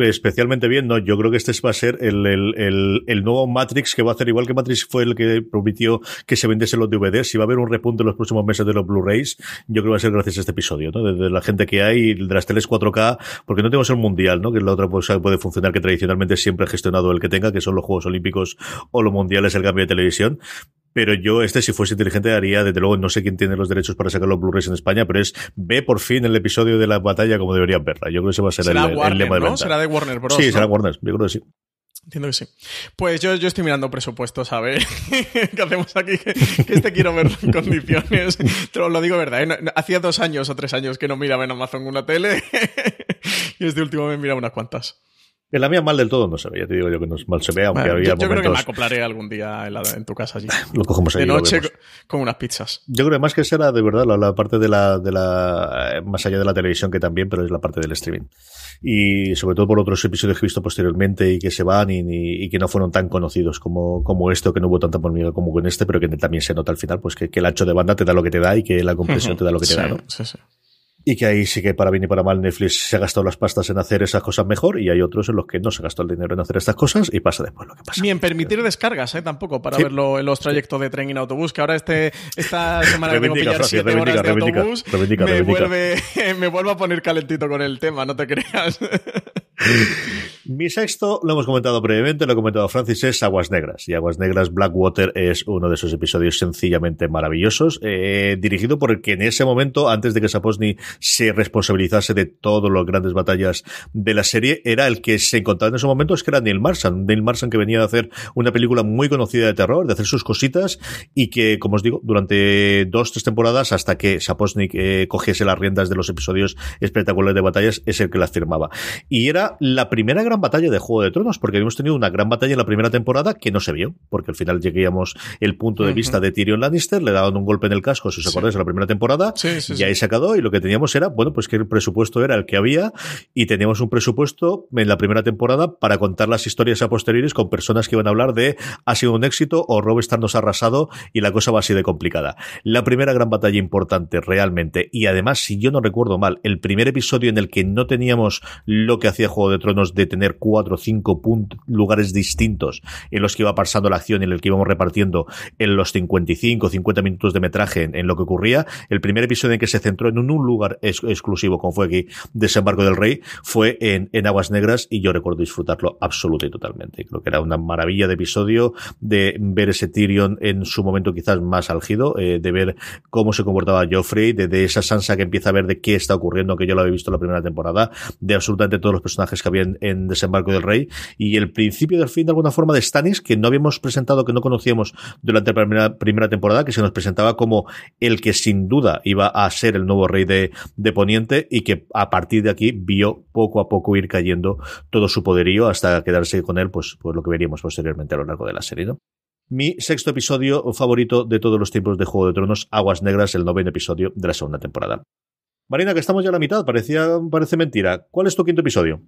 especialmente bien, no, yo creo que este va a ser el, el, el, nuevo Matrix que va a hacer igual que Matrix fue el que prometió que se vendiese los DVDs, si va a haber un repunte en los próximos meses de los Blu-rays, yo creo que va a ser gracias a este episodio, ¿no? De, la gente que hay, de las teles 4K, porque no tenemos el mundial, ¿no? Que es la otra cosa que puede funcionar que tradicionalmente siempre ha gestionado el que tenga, que son los Juegos Olímpicos o los mundiales, el cambio de televisión. Pero yo, este, si fuese inteligente, haría, desde luego, no sé quién tiene los derechos para sacar los Blu-rays en España, pero es ve por fin el episodio de la batalla como deberían verla. Yo creo que ese va a ser el, el, lema de ¿no? Será de Warner Bros. Sí, será Warner, yo creo que sí. Entiendo que sí. Pues yo, yo estoy mirando presupuestos a ver qué hacemos aquí, que, este quiero ver en condiciones. Te lo digo verdad, ¿eh? hacía dos años o tres años que no miraba en Amazon una tele y este último me miraba unas cuantas. En la mía mal del todo no se ve, ya te digo yo que no mal se ve, aunque había yo, yo creo que me acoplaré algún día en, tu casa allí. lo cogemos ahí, De noche con unas pizzas. Yo creo que más que será de verdad la, parte de la, de la, más allá de la televisión que también, pero es la parte del streaming. Y sobre todo por otros episodios que he visto posteriormente y que se van y, y, que no fueron tan conocidos como, como esto, que no hubo tanta polémica como con este, pero que también se nota al final, pues que, el ancho de banda te da lo que te da y que la compresión te da lo que te da, ¿no? Sí, sí. Y que ahí sí que para bien y para mal Netflix se ha gastado las pastas en hacer esas cosas mejor y hay otros en los que no se gastado el dinero en hacer estas cosas y pasa después lo que pasa. Ni en permitir descargas, ¿eh? Tampoco, para verlo en los trayectos de tren y autobús, que ahora este, esta semana que tengo que pillar 7 horas de autobús, me, vuelve, me vuelve a poner calentito con el tema, no te creas. Mi sexto, lo hemos comentado brevemente, lo ha comentado Francis, es Aguas Negras. Y Aguas Negras Blackwater es uno de esos episodios sencillamente maravillosos, eh, dirigido por el que en ese momento, antes de que Saposny se responsabilizase de todas las grandes batallas de la serie, era el que se encontraba en ese momento, es que era Neil Marsan. Neil Marsan que venía de hacer una película muy conocida de terror, de hacer sus cositas, y que, como os digo, durante dos, tres temporadas, hasta que Saposnik eh, cogiese las riendas de los episodios espectaculares de batallas, es el que las firmaba. Y era la primera gran batalla de Juego de Tronos, porque habíamos tenido una gran batalla en la primera temporada que no se vio, porque al final lleguíamos el punto de vista de Tyrion Lannister, le daban un golpe en el casco, si os acordáis, en la primera temporada, y ahí se acabó, y lo que teníamos era, bueno, pues que el presupuesto era el que había, y teníamos un presupuesto en la primera temporada para contar las historias a posteriores con personas que iban a hablar de ha sido un éxito o Rob nos ha arrasado y la cosa va así de complicada. La primera gran batalla importante realmente, y además, si yo no recuerdo mal, el primer episodio en el que no teníamos lo que hacía Juego de Tronos de tener cuatro o cinco lugares distintos en los que iba pasando la acción y en el que íbamos repartiendo en los 55, 50 minutos de metraje en, lo que ocurría. El primer episodio en que se centró en un, lugar exclusivo, como fue aquí, Desembarco del Rey, fue en, en Aguas Negras y yo recuerdo disfrutarlo absoluto y totalmente. Creo que era una maravilla de episodio de ver ese Tyrion en su momento quizás más álgido, eh, de ver cómo se comportaba Joffrey, de, esa Sansa que empieza a ver de qué está ocurriendo, que yo lo había visto la primera temporada, de absolutamente todos los personajes que había en, Desembarco del Rey, y el principio del fin de alguna forma de Stannis, que no habíamos presentado, que no conocíamos durante la primera, primera temporada, que se nos presentaba como el que sin duda iba a ser el nuevo rey de, de Poniente y que a partir de aquí vio poco a poco ir cayendo todo su poderío hasta quedarse con él, pues, pues lo que veríamos posteriormente a lo largo de la serie, ¿no? Mi sexto episodio favorito de todos los tiempos de Juego de Tronos, Aguas Negras, el noveno episodio de la segunda temporada. Marina, que estamos ya a la mitad, parecía, parece mentira. ¿Cuál es tu quinto episodio?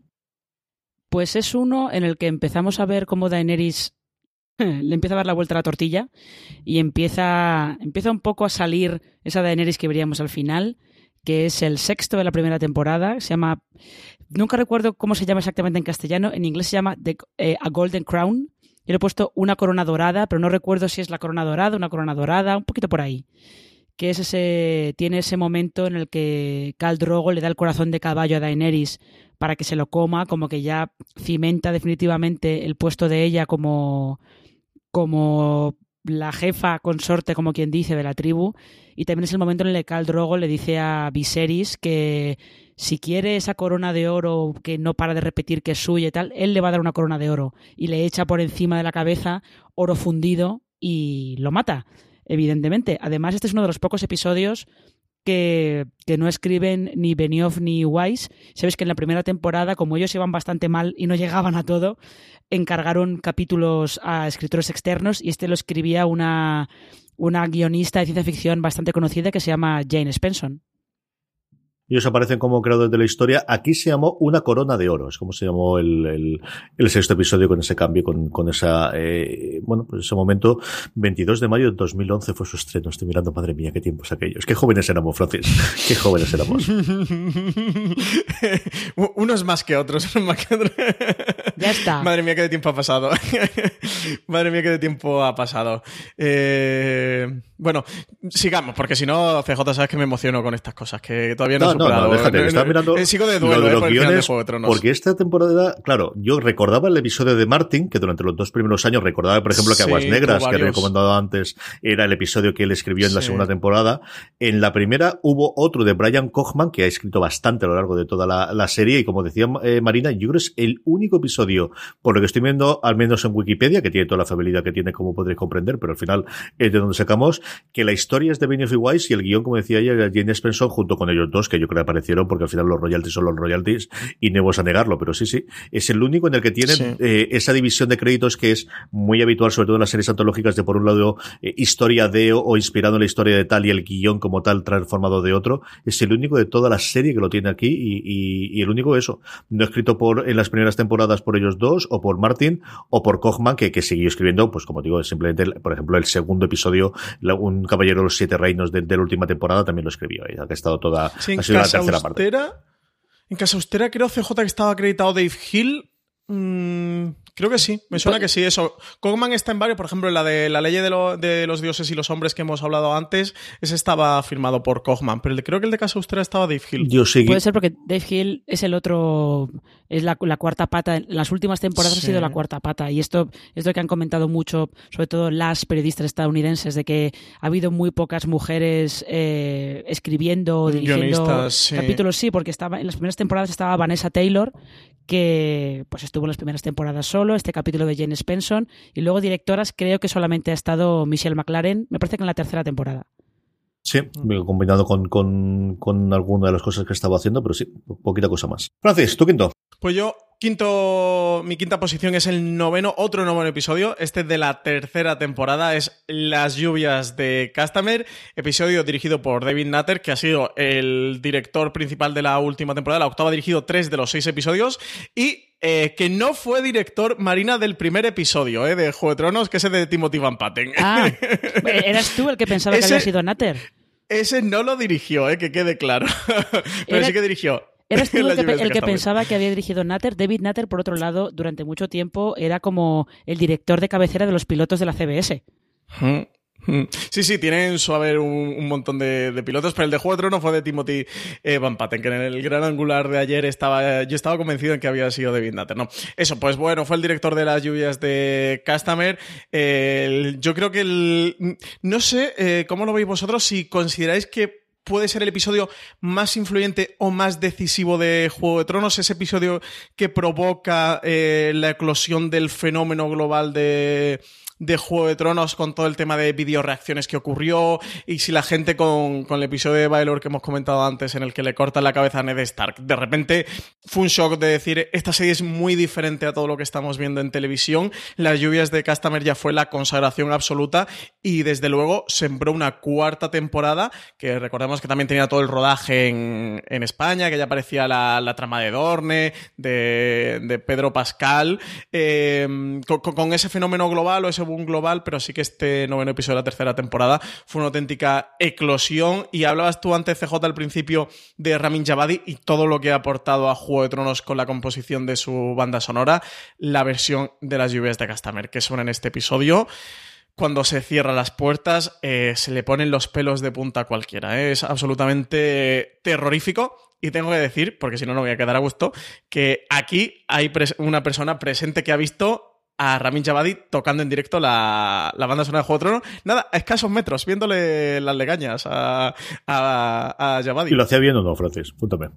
Pues es uno en el que empezamos a ver cómo Daenerys le empieza a dar la vuelta a la tortilla y empieza, empieza un poco a salir esa Daenerys que veríamos al final, que es el sexto de la primera temporada. Se llama. Nunca recuerdo cómo se llama exactamente en castellano. En inglés se llama eh, A Golden Crown. Yo le he puesto una corona dorada, pero no recuerdo si es la corona dorada, una corona dorada, un poquito por ahí. Que es ese, tiene ese momento en el que Khal Drogo le da el corazón de caballo a Daenerys para que se lo coma, como que ya cimenta definitivamente el puesto de ella como, como la jefa consorte, como quien dice, de la tribu. Y también es el momento en el que Khal Drogo le dice a Viserys que si quiere esa corona de oro que no para de repetir que es suya y tal, él le va a dar una corona de oro y le echa por encima de la cabeza oro fundido y lo mata, evidentemente. Además, este es uno de los pocos episodios que, no escriben ni Benioff ni Weiss. Sabes que en la primera temporada, como ellos iban bastante mal y no llegaban a todo, encargaron capítulos a escritores externos y este lo escribía una, una guionista de ciencia ficción bastante conocida que se llama Jane Spenson ellos aparecen como creadores de la historia. Aquí se llamó Una Corona de Oro, es como se llamó el, el, sexto episodio con ese cambio, con, con esa, eh, bueno, pues ese momento, 22 de mayo de 2011 fue su estreno. Estoy mirando, madre mía, qué tiempos aquellos. Qué jóvenes éramos, Francis. Qué jóvenes éramos. Unos más que otros, más que otros. Ya está. Madre mía, qué de tiempo ha pasado. madre mía, qué de tiempo ha pasado. Eh, bueno, sigamos, porque si no, CJ, sabes que me emociono con estas cosas, que todavía no, no, no, déjate, que estaba mirando eh, sigo de duelo, de los eh, guiones, porque esta temporada, claro, yo recordaba el episodio de Martin, que durante los dos primeros años recordaba, por ejemplo, que Aguas Negras, que he recomendado antes, era el episodio que él escribió en la segunda temporada. En la primera hubo otro de Brian Kochman, que ha escrito bastante a lo largo de toda la, serie, y como decía eh, Marina, yo creo que es el único episodio, por lo que estoy viendo, al menos en Wikipedia, que tiene toda la fiabilidad que tiene, como podréis comprender, pero al final es de donde sacamos, que la historia es de Benioff y Weiss y el guion, como decía ella, de Jane Spencer junto con ellos dos, que yo creo que aparecieron porque al final los royalties son los royalties y no vas a negarlo, pero sí, sí. Es el único en el que tienen eh, esa división de créditos que es muy habitual, sobre todo en las series antológicas, de por un lado eh, historia de o, inspirado en la historia de tal y el guion como tal transformado de otro. Es el único de toda la serie que lo tiene aquí y, el único eso. No escrito por en las primeras temporadas por ellos dos o por Martin o por Kochman que, que siguió escribiendo, pues como digo, simplemente, por ejemplo, el segundo episodio, un caballero de los siete reinos de, la última temporada también lo escribió, ha estado toda, ha sido la tercera parte. En Casa Austera creo CJ que estaba acreditado Dave Hill. Mm, Creo que sí, me suena que sí, eso. Cogman está en varios, por ejemplo, en la de la ley de, los dioses y los hombres que hemos hablado antes, ese estaba firmado por Cogman, pero creo que el de Casa Austera estaba Dave Hill. Yo sí. Puede ser porque Dave Hill es el otro, es la, cuarta pata, en las últimas temporadas ha sido la cuarta pata, y esto es lo que han comentado mucho, sobre todo las periodistas estadounidenses, de que ha habido muy pocas mujeres eh, escribiendo o dirigiendo capítulos, sí, porque estaba en las primeras temporadas estaba Vanessa Taylor, que pues estuvo en las primeras temporadas solo, este capítulo de Jane Spenson, y luego directoras creo que solamente ha estado Michelle McLaren, me parece que en la tercera temporada. Sí, combinado con, con, con alguna de las cosas que estaba haciendo, pero sí, poquita cosa más. Francis, ¿tú quinto? Pues yo quinto, mi quinta posición es el noveno, otro noveno episodio, este de la tercera temporada, es Las lluvias de Customer, episodio dirigido por David Nutter, que ha sido el director principal de la última temporada, la octava ha dirigido tres de los seis episodios, y eh, que no fue director Marina del primer episodio eh, de Juego de Tronos, que es el de Timothy Van Patten. Ah, eras tú el que pensaba que había sido Nutter. Ese no lo dirigió, eh, que quede claro. Pero sí que dirigió Eres tú el que, pensaba que había dirigido Natter. David Natter, por otro lado, durante mucho tiempo era como el director de cabecera de los pilotos de la CBS. Sí, sí, tienen su haber un, montón de, pilotos, pero el de Juego de Tronos fue de Timothy eh, Van Patten, que en el gran angular de ayer estaba, yo estaba convencido en que había sido David Natter, ¿no? Eso, pues bueno, fue el director de las lluvias de Customer. yo creo que el, no sé eh, cómo lo veis vosotros, si consideráis que puede ser el episodio más influyente o más decisivo de Juego de Tronos, ese episodio que provoca eh, la eclosión del fenómeno global de, de Juego de Tronos con todo el tema de videoreacciones que ocurrió y si la gente con, con el episodio de Baylor que hemos comentado antes en el que le corta la cabeza a Ned Stark, de repente fue un shock de decir esta serie es muy diferente a todo lo que estamos viendo en televisión, las lluvias de Castamer ya fue la consagración absoluta y desde luego sembró una cuarta temporada que recordemos que también tenía todo el rodaje en, en España, que ya aparecía la, la trama de Dorne, de, de Pedro Pascal, eh, con, con ese fenómeno global o ese boom global, pero sí que este noveno episodio de la tercera temporada fue una auténtica eclosión. Y hablabas tú antes, CJ, al principio de Ramin Javadi y todo lo que ha aportado a Juego de Tronos con la composición de su banda sonora, la versión de las lluvias de Castamer, que suena en este episodio cuando se cierran las puertas, eh, se le ponen los pelos de punta a cualquiera. ¿eh? Es absolutamente terrorífico. Y tengo que decir, porque si no, no voy a quedar a gusto, que aquí hay una persona presente que ha visto a Ramin Javadi tocando en directo la, banda sonora de Juego de Tronos. Nada, a escasos metros, viéndole las legañas a, a, Javadi. ¿Y lo hacía bien o no, Francis? Púntame.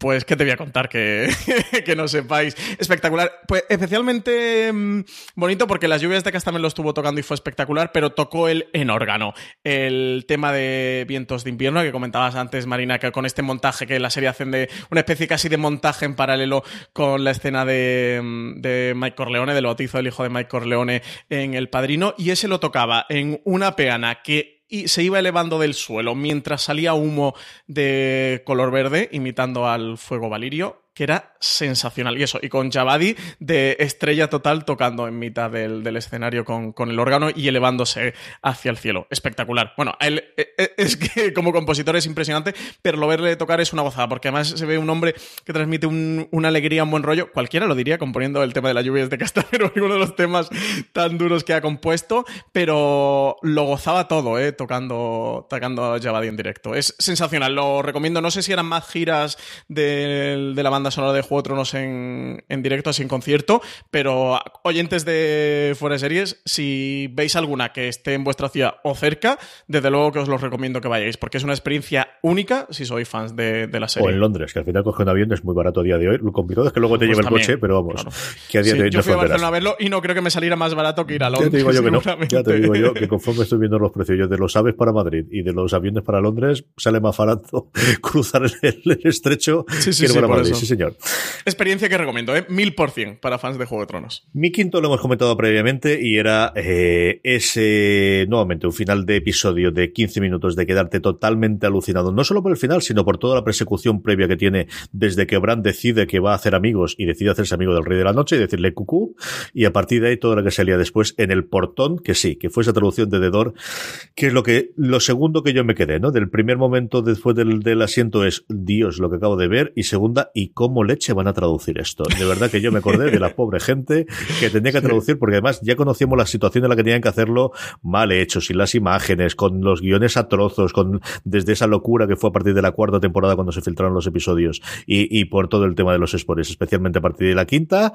Pues, ¿qué te voy a contar que, que no sepáis? Espectacular. Pues especialmente mm, bonito porque las lluvias de Cast también lo estuvo tocando y fue espectacular, pero tocó el en órgano. El tema de vientos de invierno que comentabas antes, Marina, que con este montaje que la serie hacen de una especie casi de montaje en paralelo con la escena de, mm, de Mike Corleone, del bautizo del hijo de Mike Corleone en El Padrino, y ese lo tocaba en una peana que y se iba elevando del suelo mientras salía humo de color verde imitando al fuego valirio que era sensacional. Y eso, y con Javadi de estrella total tocando en mitad del, escenario con, el órgano y elevándose hacia el cielo. Espectacular. Bueno, él eh, eh, es que como compositor es impresionante, pero lo verle tocar es una gozada, porque además se ve un hombre que transmite una alegría, un buen rollo. Cualquiera lo diría componiendo el tema de la lluvia de Castanero, uno de los temas tan duros que ha compuesto, pero lo gozaba todo, ¿eh? tocando, tocando Javadi en directo. Es sensacional, lo recomiendo. No sé si eran más giras de la banda sonora de Juego de Tronos en, directo, así en concierto, pero oyentes de Fuera de Series, si veis alguna que esté en vuestra ciudad o cerca, desde luego que os lo recomiendo que vayáis, porque es una experiencia única si sois fans de, la serie. O en Londres, que al final coger un avión es muy barato a día de hoy. Lo complicado es que luego te pues lleve el coche, pero vamos, que a día de hoy Yo fui a Barcelona a verlo y no creo que me saliera más barato que ir a Londres. Ya te digo yo que no. Ya te digo yo que conforme estoy viendo los precios yo de los aves para Madrid y de los aviones para Londres, sale más barato cruzar el, estrecho sí, sí, que Madrid. Sí, señor. Experiencia que recomiendo, ¿eh? Mil por cien para fans de Juego de Tronos. Mi quinto lo hemos comentado previamente y era eh, ese, nuevamente, un final de episodio de 15 minutos de quedarte totalmente alucinado, no solo por el final, sino por toda la persecución previa que tiene desde que Bran decide que va a hacer amigos y decide hacerse amigo del Rey de la Noche y decirle cucú, y a partir de ahí todo lo que salía después en el portón, que sí, que fue esa traducción de Dedor, que es lo que, lo segundo que yo me quedé, ¿no? Del primer momento después del, del asiento es, Dios, lo que acabo de ver, y segunda, ¿y cómo leche van a traducir esto? De verdad que yo me acordé de la pobre gente que tenía que traducir, porque además ya conocíamos la situación en la que tenían que hacerlo mal hecho, sin las imágenes, con los guiones a trozos, con desde esa locura que fue a partir de la cuarta temporada cuando se filtraron los episodios y, y por todo el tema de los spoilers, especialmente a partir de la quinta.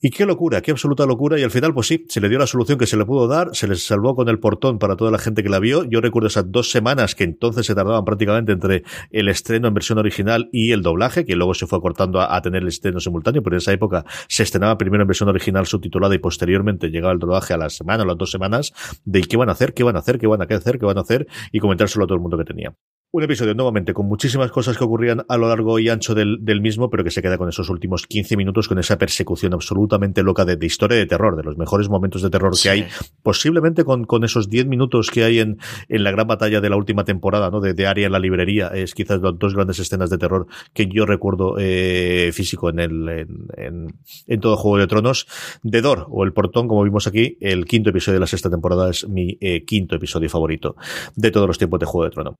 Y qué locura, qué absoluta locura. Y al final, pues sí, se le dio la solución que se le pudo dar, se les salvó con el portón para toda la gente que la vio. Yo recuerdo esas dos semanas que entonces se tardaban prácticamente entre el estreno en versión original y el doblaje, que luego se fue acortando a, tener el estreno simultáneo, pero en esa época se estrenaba primero en versión original subtitulada y posteriormente llegaba el rodaje a la semana o las dos semanas de qué van a hacer, qué van a hacer, qué van a hacer, qué van a hacer y comentárselo a todo el mundo que tenía. Un episodio nuevamente con muchísimas cosas que ocurrían a lo largo y ancho del, mismo, pero que se queda con esos últimos 15 minutos, con esa persecución absolutamente loca de, historia de terror, de los mejores momentos de terror que hay, posiblemente con, con esos 10 minutos que hay en, en la gran batalla de la última temporada, ¿no? De, de Aria en la librería, es quizás las dos grandes escenas de terror que yo recuerdo eh, físico en el en, en, todo Juego de Tronos. De Dor, o El Portón, como vimos aquí, el quinto episodio de la sexta temporada es mi eh, quinto episodio favorito de todos los tiempos de Juego de Tronos.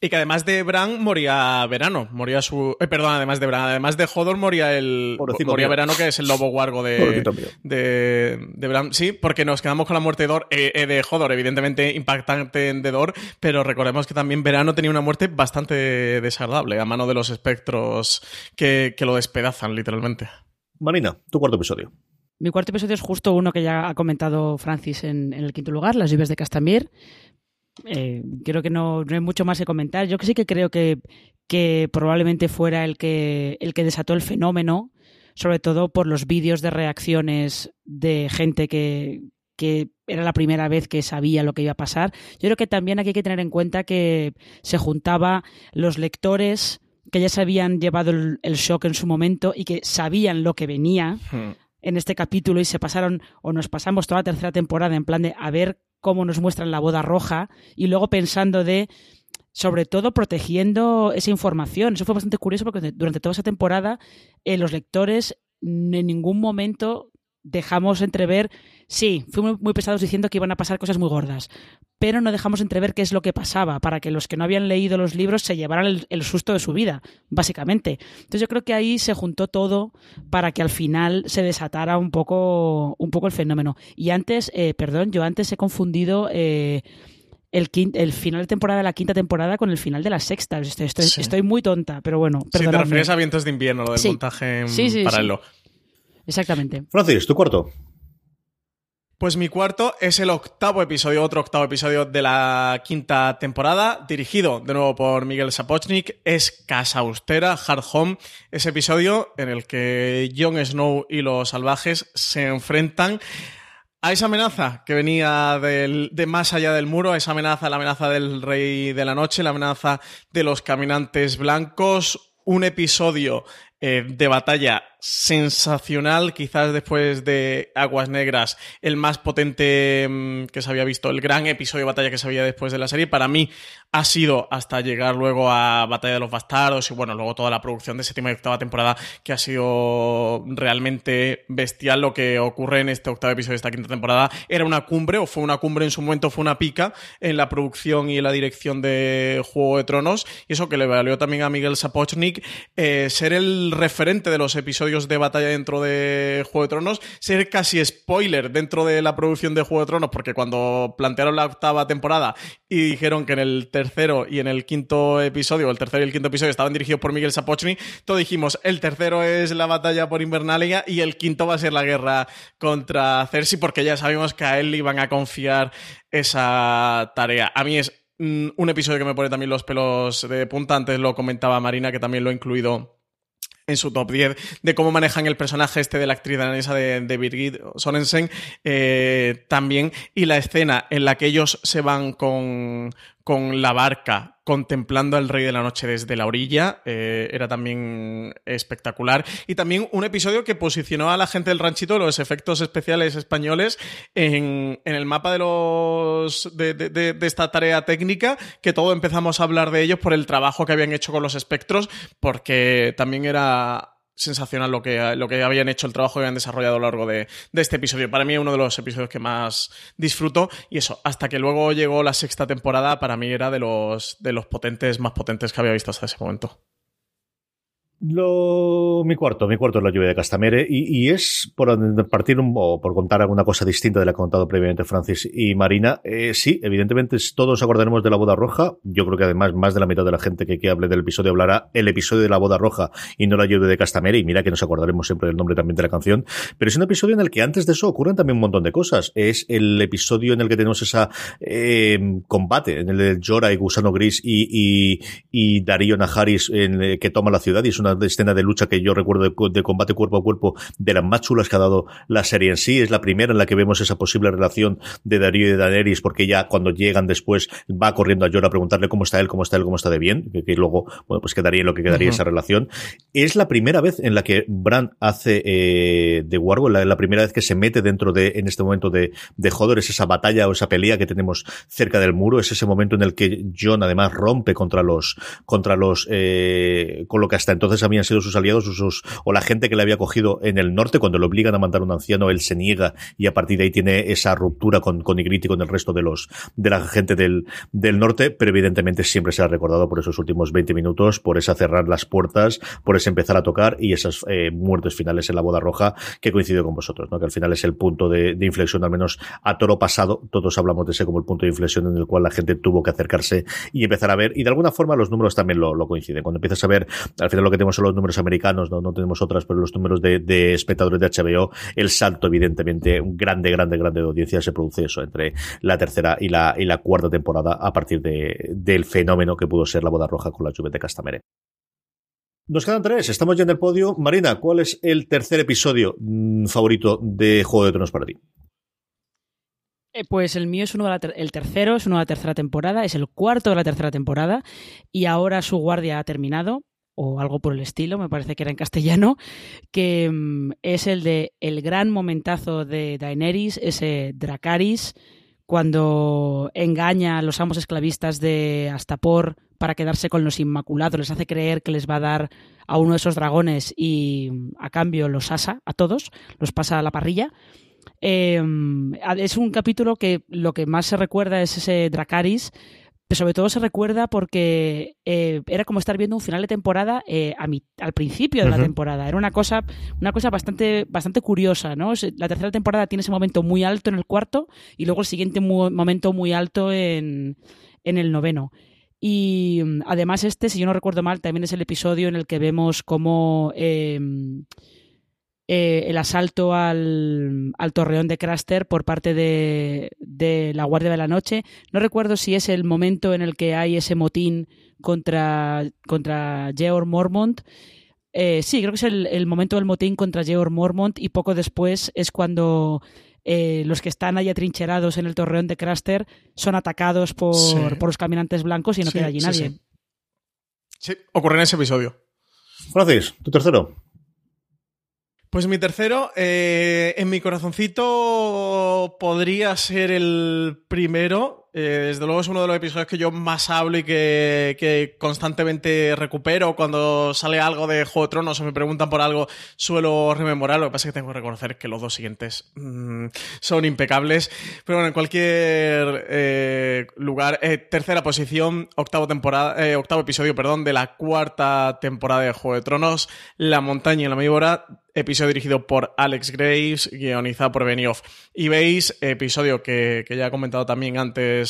Y que además de Bran moría Verano, moría su... Eh, perdón, además de Bran, además de Hodor moría el... moría Verano, que es el lobo guargo de, de, de, Bran. Sí, porque nos quedamos con la muerte de, Dor, eh, eh, de Hodor, evidentemente impactante en de Dor, pero recordemos que también Verano tenía una muerte bastante desagradable a mano de los espectros que, que lo despedazan, literalmente. Marina, tu cuarto episodio. Mi cuarto episodio es justo uno que ya ha comentado Francis en, en el quinto lugar, Las lluvias de Castamir. Eh, creo que no, hay mucho más que comentar. Yo que sí que creo que, que probablemente fuera el que, el que desató el fenómeno, sobre todo por los vídeos de reacciones de gente que, que era la primera vez que sabía lo que iba a pasar. Yo creo que también aquí hay que tener en cuenta que se juntaba los lectores que ya se habían llevado el, shock en su momento y que sabían lo que venía. Hmm. en este capítulo y se pasaron o nos pasamos toda la tercera temporada en plan de a ver cómo nos muestran la boda roja y luego pensando de sobre todo protegiendo esa información. Eso fue bastante curioso porque durante toda esa temporada eh, los lectores en ningún momento dejamos entrever, sí, fuimos muy pesados diciendo que iban a pasar cosas muy gordas, pero no dejamos entrever qué es lo que pasaba para que los que no habían leído los libros se llevaran el, susto de su vida, básicamente. Entonces yo creo que ahí se juntó todo para que al final se desatara un poco, un poco el fenómeno. Y antes, eh, perdón, yo antes he confundido... Eh, el, el, final de temporada de la quinta temporada con el final de la sexta. Estoy, estoy, muy tonta, pero bueno. Sí, te refieres a Vientos de Invierno, lo del montaje en paralelo. Exactamente. Francis, tu cuarto. Pues mi cuarto es el octavo episodio, otro octavo episodio de la quinta temporada, dirigido de nuevo por Miguel Sapochnik. Es Casa Austera, Hard Home, ese episodio en el que Jon Snow y los salvajes se enfrentan a esa amenaza que venía de más allá del muro, a esa amenaza, la amenaza del Rey de la Noche, la amenaza de los caminantes blancos. Un episodio eh, de batalla sensacional, quizás después de Aguas Negras, el más potente mm, que se había visto, el gran episodio de batalla que se había después de la serie. Para mí ha sido hasta llegar luego a Batalla de los Bastardos y bueno, luego toda la producción de séptima y octava temporada que ha sido realmente bestial lo que ocurre en este octavo episodio de esta quinta temporada. Era una cumbre o fue una cumbre en su momento, fue una pica en la producción y en la dirección de Juego de Tronos y eso que le valió también a Miguel Sapochnik eh, ser el referente de los episodios de batalla dentro de Juego de Tronos, ser casi spoiler dentro de la producción de Juego de Tronos, porque cuando plantearon la octava temporada y dijeron que en el tercero y en el quinto episodio, el tercero y el quinto episodio estaban dirigidos por Miguel Sapochny, todos dijimos, el tercero es la batalla por Invernalia y el quinto va a ser la guerra contra Cersei, porque ya sabíamos que a él le iban a confiar esa tarea. A mí es mm, un episodio que me pone también los pelos de punta, antes lo comentaba Marina, que también lo he incluido en su top 10 de cómo manejan el personaje este de la actriz danesa de, de Birgit Sorensen eh, también y la escena en la que ellos se van con, con la barca contemplando al Rey de la Noche desde la orilla, eh, era también espectacular. Y también un episodio que posicionó a la gente del ranchito, los efectos especiales españoles, en, el mapa de, los, de, de, esta tarea técnica, que todo empezamos a hablar de ellos por el trabajo que habían hecho con los espectros, porque también era sensacional lo que, lo que habían hecho, el trabajo que habían desarrollado a lo largo de, este episodio. Para mí, uno de los episodios que más disfruto. Y eso, hasta que luego llegó la sexta temporada, para mí era de los, de los potentes, más potentes que había visto hasta ese momento. Lo, mi cuarto, mi cuarto es la lluvia de Castamere y, es por partir o por contar alguna cosa distinta de la que ha contado previamente Francis y Marina. Eh, sí, evidentemente todos acordaremos de la boda roja. Yo creo que además más de la mitad de la gente que, que hable del episodio hablará el episodio de la boda roja y no la lluvia de Castamere. Y mira que nos acordaremos siempre del nombre también de la canción. Pero es un episodio en el que antes de eso ocurren también un montón de cosas. Es el episodio en el que tenemos esa eh, combate en el de Jorah y Gusano Gris y, y, y Darío Najaris en, que toma la ciudad y es una una escena de lucha que yo recuerdo de, combate cuerpo a cuerpo de las más chulas que ha dado la serie en sí. Es la primera en la que vemos esa posible relación de Darío y de Daenerys, porque ya cuando llegan después va corriendo a Yor a preguntarle cómo está él, cómo está él, cómo está de bien, que, luego, bueno, pues quedaría lo que quedaría esa relación. Es la primera vez en la que Bran hace eh, de Wargo, la, la, primera vez que se mete dentro de, en este momento de, de Hodor, es esa batalla o esa pelea que tenemos cerca del muro, es ese momento en el que John además rompe contra los, contra los, eh, con lo que hasta entonces habían sido sus aliados o la gente que le había cogido en el norte, cuando le obligan a mandar un anciano, él se niega y a partir de ahí tiene esa ruptura con, con Ygritte con el resto de los, de la gente del, del norte, pero evidentemente siempre se ha recordado por esos últimos 20 minutos, por esa cerrar las puertas, por ese empezar a tocar y esas eh, muertes finales en la boda roja que coincido con vosotros, ¿no? que al final es el punto de, inflexión, al menos a toro pasado, todos hablamos de ese como el punto de inflexión en el cual la gente tuvo que acercarse y empezar a ver, y de alguna forma los números también lo, lo coinciden. Cuando empiezas a ver, al final lo que tenemos los números americanos, no, no tenemos otras, pero los números de, espectadores de HBO, el salto evidentemente, un grande, grande, grande de audiencia se produce eso entre la tercera y la, y la cuarta temporada a partir de, del fenómeno que pudo ser la boda roja con la lluvia de Castamere. Nos quedan tres, estamos ya en el podio. Marina, ¿cuál es el tercer episodio mmm, favorito de Juego de Tronos para ti? Eh, pues el mío es uno de la ter el tercero, es uno de la tercera temporada, es el cuarto de la tercera temporada y ahora su guardia ha terminado o algo por el estilo, me parece que era en castellano, que um, es el de el gran momentazo de Daenerys, ese Dracaris, cuando engaña a los amos esclavistas de Astapor para quedarse con los Inmaculados, les hace creer que les va a dar a uno de esos dragones y a cambio los asa a todos, los pasa a la parrilla. Eh, es un capítulo que lo que más se recuerda es ese Dracaris, pero sobre todo se recuerda porque eh, era como estar viendo un final de temporada eh, a mi, al principio de uh -huh. la temporada. Era una cosa, una cosa bastante, bastante curiosa, ¿no? La tercera temporada tiene ese momento muy alto en el cuarto y luego el siguiente mu momento muy alto en, en el noveno. Y además este, si yo no recuerdo mal, también es el episodio en el que vemos cómo eh, eh, el asalto al, al, torreón de Craster por parte de, de, la Guardia de la Noche. No recuerdo si es el momento en el que hay ese motín contra, contra Georg Mormont. Eh, sí, creo que es el, el, momento del motín contra Georg Mormont y poco después es cuando eh, los que están ahí atrincherados en el torreón de Craster son atacados por, sí. por los caminantes blancos y no sí, queda allí sí, nadie. Sí. ocurre en ese episodio. Francis, tu tercero. Pues mi tercero, eh, en mi corazoncito podría ser el primero. Eh, desde luego es uno de los episodios que yo más hablo y que, constantemente recupero. Cuando sale algo de Juego de Tronos o me preguntan por algo, suelo rememorar. Lo que pasa es que tengo que reconocer que los dos siguientes mmm, son impecables. Pero bueno, en cualquier eh, lugar. Eh, tercera posición, octavo, temporada, octavo episodio perdón, de la cuarta temporada de Juego de Tronos, La montaña y la víbora episodio dirigido por Alex Graves, guionizado por Benioff. Y veis, episodio que ya he comentado también antes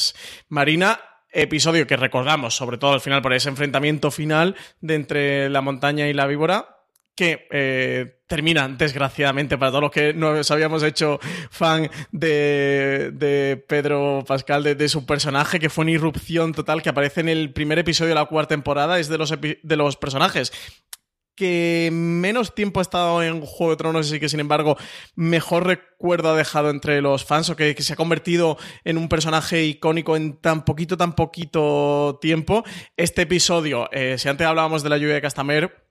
Marina, episodio que recordamos, sobre todo al final, por ese enfrentamiento final de entre la montaña y la víbora, que eh, termina, desgraciadamente, para todos los que nos habíamos hecho fan de, de Pedro Pascal, de, de, su personaje, que fue una irrupción total, que aparece en el primer episodio de la cuarta temporada, es de los, de los personajes que menos tiempo ha estado en Juego de Tronos y que sin embargo mejor recuerdo ha dejado entre los fans o que, que, se ha convertido en un personaje icónico en tan poquito, tan poquito tiempo. Este episodio, eh, si antes hablábamos de la lluvia de Castamer,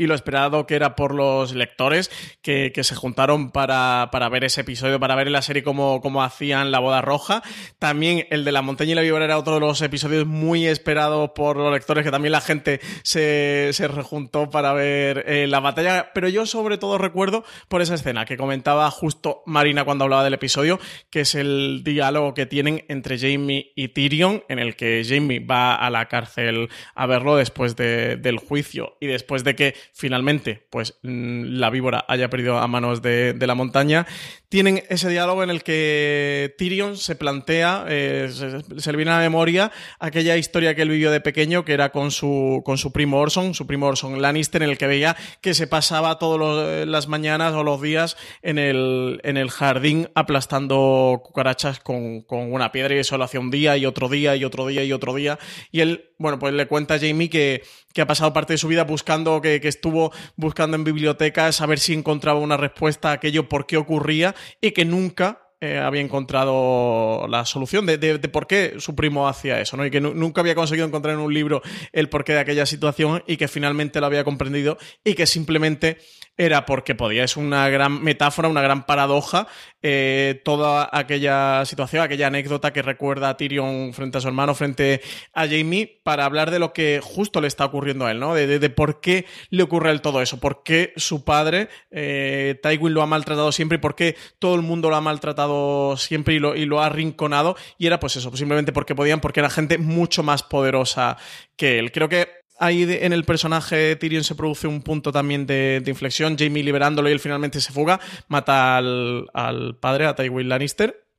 y lo esperado que era por los lectores que, que se juntaron para, para, ver ese episodio, para ver la serie cómo, cómo, hacían la boda roja. También el de la montaña y la víbora era otro de los episodios muy esperados por los lectores, que también la gente se, se rejuntó para ver eh, la batalla. Pero yo sobre todo recuerdo por esa escena que comentaba justo Marina cuando hablaba del episodio, que es el diálogo que tienen entre Jamie y Tyrion, en el que Jamie va a la cárcel a verlo después de, del juicio y después de que finalmente pues la víbora haya perdido a manos de, de, la montaña, tienen ese diálogo en el que Tyrion se plantea, eh, se, le viene a la memoria aquella historia que él vivió de pequeño, que era con su, con su primo Orson, su primo Orson Lannister, en el que veía que se pasaba todas las mañanas o los días en el, en el jardín aplastando cucarachas con, con una piedra y eso lo hacía un día y otro día y otro día y otro día. Y él bueno, pues le cuenta a Jamie que, que ha pasado parte de su vida buscando, que, que, estuvo buscando en bibliotecas a ver si encontraba una respuesta a aquello por qué ocurría y que nunca eh, había encontrado la solución de, de, de, por qué su primo hacía eso, ¿no? Y que nunca había conseguido encontrar en un libro el porqué de aquella situación y que finalmente lo había comprendido y que simplemente era porque podía. Es una gran metáfora, una gran paradoja, eh, toda aquella situación, aquella anécdota que recuerda a Tyrion frente a su hermano, frente a Jamie, para hablar de lo que justo le está ocurriendo a él, ¿no? De, de, por qué le ocurre a él todo eso, por qué su padre, eh, Tywin, lo ha maltratado siempre y por qué todo el mundo lo ha maltratado siempre y lo, y lo ha arrinconado. Y era pues eso, simplemente porque podían, porque era gente mucho más poderosa que él. Creo que ahí en el personaje Tyrion se produce un punto también de, inflexión, Jamie liberándolo y él finalmente se fuga, mata al, al padre, a Tywin Lannister,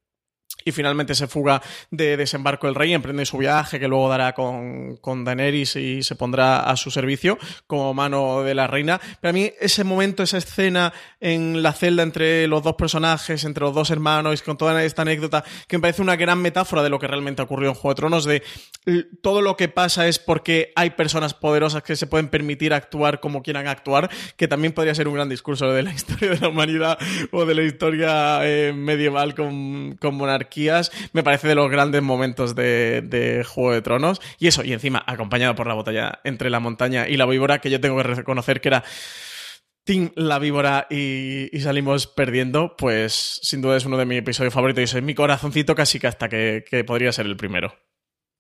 y finalmente se fuga de desembarco el rey, emprende su viaje que luego dará con, con Daenerys y se pondrá a su servicio como mano de la reina. Pero a mí ese momento, esa escena en la celda entre los dos personajes, entre los dos hermanos, con toda esta anécdota, que me parece una gran metáfora de lo que realmente ha ocurrido en Juego de Tronos, de todo lo que pasa es porque hay personas poderosas que se pueden permitir actuar como quieran actuar, que también podría ser un gran discurso de la historia de la humanidad o de la historia eh, medieval con, con monarquía me parece de los grandes momentos de, de, Juego de Tronos. Y eso, y encima acompañado por la batalla entre la montaña y la víbora, que yo tengo que reconocer que era Team La Víbora y, y, salimos perdiendo, pues sin duda es uno de mis episodios favoritos y es mi corazoncito casi que hasta que, que podría ser el primero.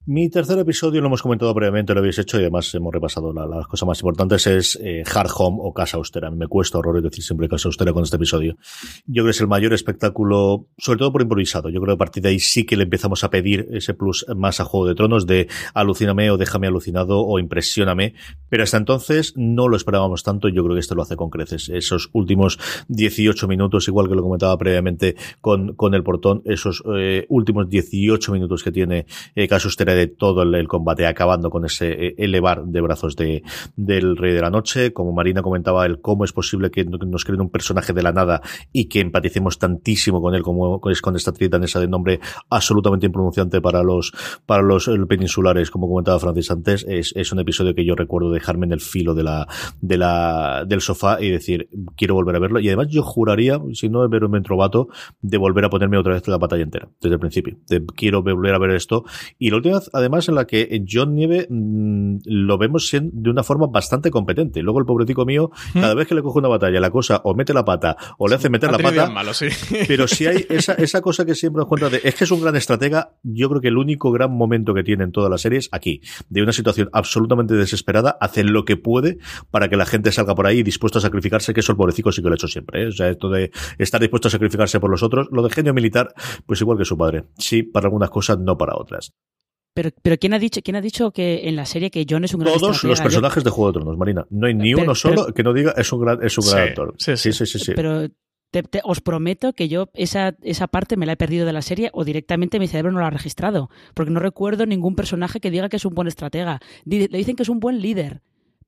Mi tercer episodio lo hemos comentado previamente, lo habéis hecho y además hemos repasado las la cosas más importantes, es eh, Hard Home o Casa Austera. Me cuesta horror decir siempre Casa Austera con este episodio. Yo creo que es el mayor espectáculo, sobre todo por improvisado. Yo creo que a partir de ahí sí que le empezamos a pedir ese plus más a Juego de Tronos de alucíname o déjame alucinado o impresióname. Pero hasta entonces no lo esperábamos tanto y yo creo que esto lo hace con creces. Esos últimos 18 minutos, igual que lo comentaba previamente con, con el portón, esos eh, últimos 18 minutos que tiene eh, Casa Austera de todo el, combate, acabando con ese eh, elevar de brazos de, del Rey de la Noche. Como Marina comentaba, el cómo es posible que nos creen un personaje de la nada y que empaticemos tantísimo con él como es con esta actriz danesa de nombre absolutamente impronunciante para los, para los peninsulares, como comentaba Francis antes. Es, es un episodio que yo recuerdo dejarme en el filo de la, de la, del sofá y decir, quiero volver a verlo. Y además yo juraría, si no de ver un mentrovato, de volver a ponerme otra vez la batalla entera, desde el principio. De, quiero volver a ver esto. Y la última además en la que John Nieve mmm, lo vemos de una forma bastante competente. Luego el pobretico mío, cada vez que le coge una batalla, la cosa o mete la pata o le hace meter la pata. Malo, sí. Pero si hay esa, esa cosa que siempre nos cuenta de, es que es un gran estratega, yo creo que el único gran momento que tiene en toda la serie es aquí, de una situación absolutamente desesperada, hace lo que puede para que la gente salga por ahí dispuesto a sacrificarse, que eso el pobretico sí que lo ha hecho siempre. ¿eh? O sea, esto de estar dispuesto a sacrificarse por los otros, lo de genio militar, pues igual que su padre. Sí, para algunas cosas, no para otras. Pero, pero ¿quién ha dicho quién ha dicho que en la serie que John es un gran Todos estratega? los personajes Yo... de Juego de Tronos, Marina. No hay ni pero, uno solo pero, que no diga es un gran, es un gran sí, actor. Sí, sí, sí, sí, sí. Pero te, te, os prometo que yo esa, esa parte me la he perdido de la serie o directamente mi cerebro no la ha registrado. Porque no recuerdo ningún personaje que diga que es un buen estratega. Le dicen que es un buen líder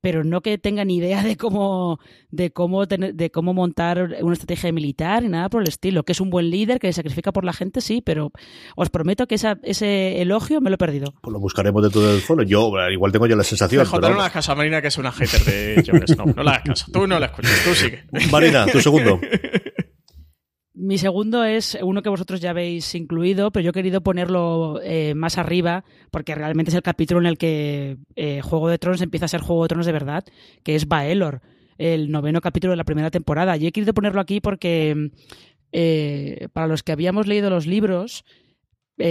pero no que tengan idea de cómo de cómo tener, de cómo montar una estrategia militar y nada por el estilo. Que es un buen líder, que se sacrifica por la gente, sí, pero os prometo que esa, ese elogio me lo he perdido. Pues lo buscaremos dentro del foro. Yo igual tengo yo la sensación. Joder, pero... no la hagas caso a Marina, que es una hater de Jon Snow. No, no la hagas caso. Tú no la escuchas, tú sigue. Marina, tu segundo. Mi segundo es uno que vosotros ya habéis incluido, pero yo he querido ponerlo eh, más arriba porque realmente es el capítulo en el que eh, Juego de Tronos empieza a ser Juego de Tronos de verdad, que es Baelor, el noveno capítulo de la primera temporada. Y he querido ponerlo aquí porque eh, para los que habíamos leído los libros,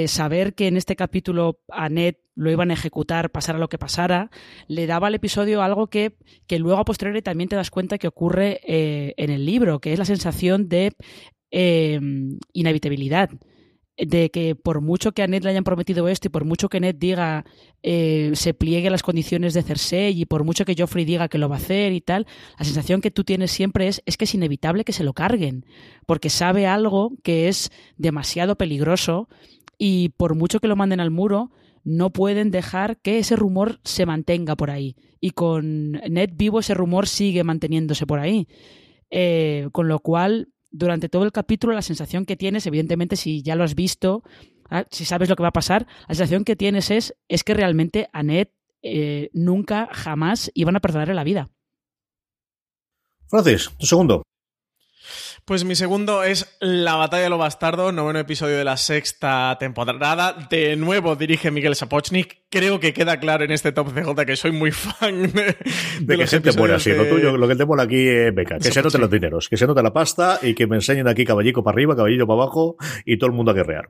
saber que en este capítulo a Ned lo iban a ejecutar, pasara lo que pasara, le daba al episodio algo que, que luego a posteriori también te das cuenta que ocurre en el libro, que es la sensación de eh, inevitabilidad. De que por mucho que a Ned le hayan prometido esto y por mucho que Ned diga eh, se pliegue a las condiciones de Cersei y por mucho que Joffrey diga que lo va a hacer y tal, la sensación que tú tienes siempre es, es que es inevitable que se lo carguen, porque sabe algo que es demasiado peligroso y por mucho que lo manden al muro, no pueden dejar que ese rumor se mantenga por ahí. Y con Ned vivo ese rumor sigue manteniéndose por ahí. Eh, con lo cual, durante todo el capítulo, la sensación que tienes, evidentemente, si ya lo has visto, si sabes lo que va a pasar, la sensación que tienes es, es que realmente a Ned eh, nunca, jamás iban a perdonarle la vida. Francis, tu segundo. Pues mi segundo es La batalla de los bastardos, noveno episodio de la sexta temporada. De nuevo dirige Miguel Sapochnik. Creo que queda claro en este top CJ que soy muy fan de, de, que se te muera así. Lo tuyo, lo que te mola aquí es beca. Que se noten los dineros, que se note la pasta y que me enseñen aquí caballico para arriba, caballito para abajo y todo el mundo a guerrear.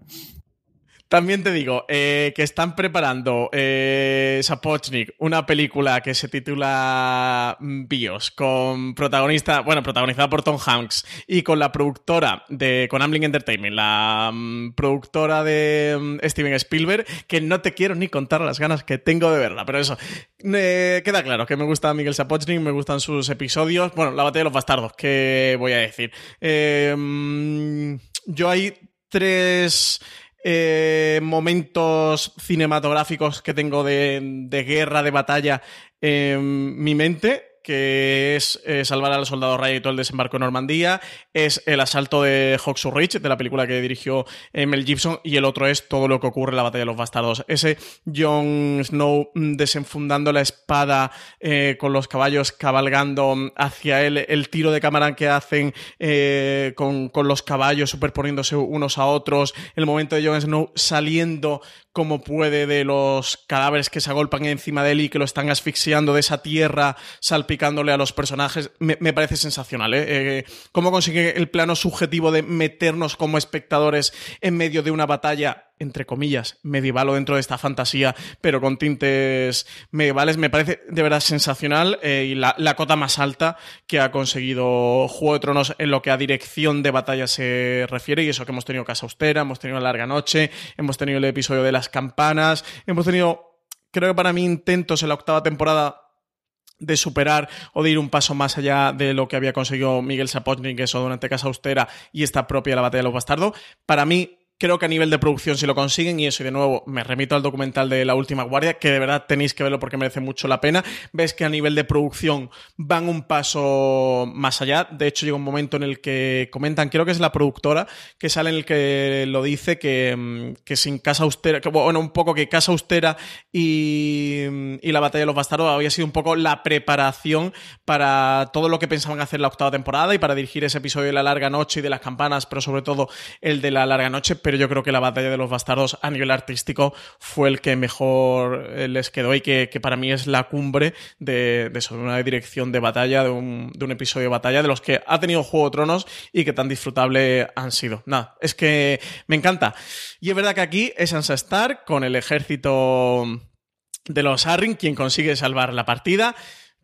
También te digo eh, que están preparando eh, Sapochnik una película que se titula mm, Bios, con protagonista, bueno, protagonizada por Tom Hanks y con la productora de, con Amblin Entertainment, la mm, productora de mm, Steven Spielberg, que no te quiero ni contar las ganas que tengo de verla, pero eso, eh, queda claro que me gusta Miguel Sapochnik, me gustan sus episodios, bueno, la batalla de los bastardos, ¿qué voy a decir? yo hay tres eh, momentos cinematográficos que tengo de, de guerra, de batalla en mi mente que es eh, salvar al soldado Ryan y todo el desembarco en Normandía, es el asalto de Hawks Ridge, de la película que dirigió eh, Mel Gibson, y el otro es todo lo que ocurre en la batalla de los bastardos. Ese Jon Snow mm, desenfundando la espada eh, con los caballos cabalgando hacia él, el tiro de cámara que hacen con, con los caballos superponiéndose unos a otros, el momento de Jon Snow saliendo como puede de los cadáveres que se agolpan encima de él y que lo están asfixiando de esa tierra, salpicándole a los personajes, me, parece sensacional. ¿eh? ¿eh? cómo consigue el plano subjetivo de meternos como espectadores en medio de una batalla entre comillas, medieval o dentro de esta fantasía, pero con tintes medievales, me parece de verdad sensacional eh, y la, cota más alta que ha conseguido Juego de Tronos en lo que a dirección de batalla se refiere, y eso que hemos tenido Casa Austera, hemos tenido Larga Noche, hemos tenido el episodio de las campanas, hemos tenido, creo que para mí, intentos en la octava temporada de superar o de ir un paso más allá de lo que había conseguido Miguel Sapochnik, eso durante Casa Austera y esta propia La Batalla de los Bastardos. Para mí, Creo que a nivel de producción si lo consiguen y eso, y de nuevo me remito al documental de La Última Guardia, que de verdad tenéis que verlo porque merece mucho la pena. Ves que a nivel de producción van un paso más allá. De hecho, llega un momento en el que comentan, creo que es la productora, que sale en el que lo dice que, mm, que sin Casa Austera, bueno, un poco que Casa Austera y, y la Batalla de los Bastardos había sido un poco la preparación para todo lo que pensaban hacer la octava temporada y para dirigir ese episodio de La Larga Noche y de las campanas, pero sobre todo el de La Larga Noche yo creo que la batalla de los bastardos a nivel artístico fue el que mejor eh, les quedó y que, para mí es la cumbre de, de, una dirección de batalla, de un, episodio de batalla, de los que ha tenido Juego Tronos y que tan disfrutable han sido. Nada, es que me encanta. Y es verdad que aquí es Sansa Stark con el ejército de los Arryn quien consigue salvar la partida.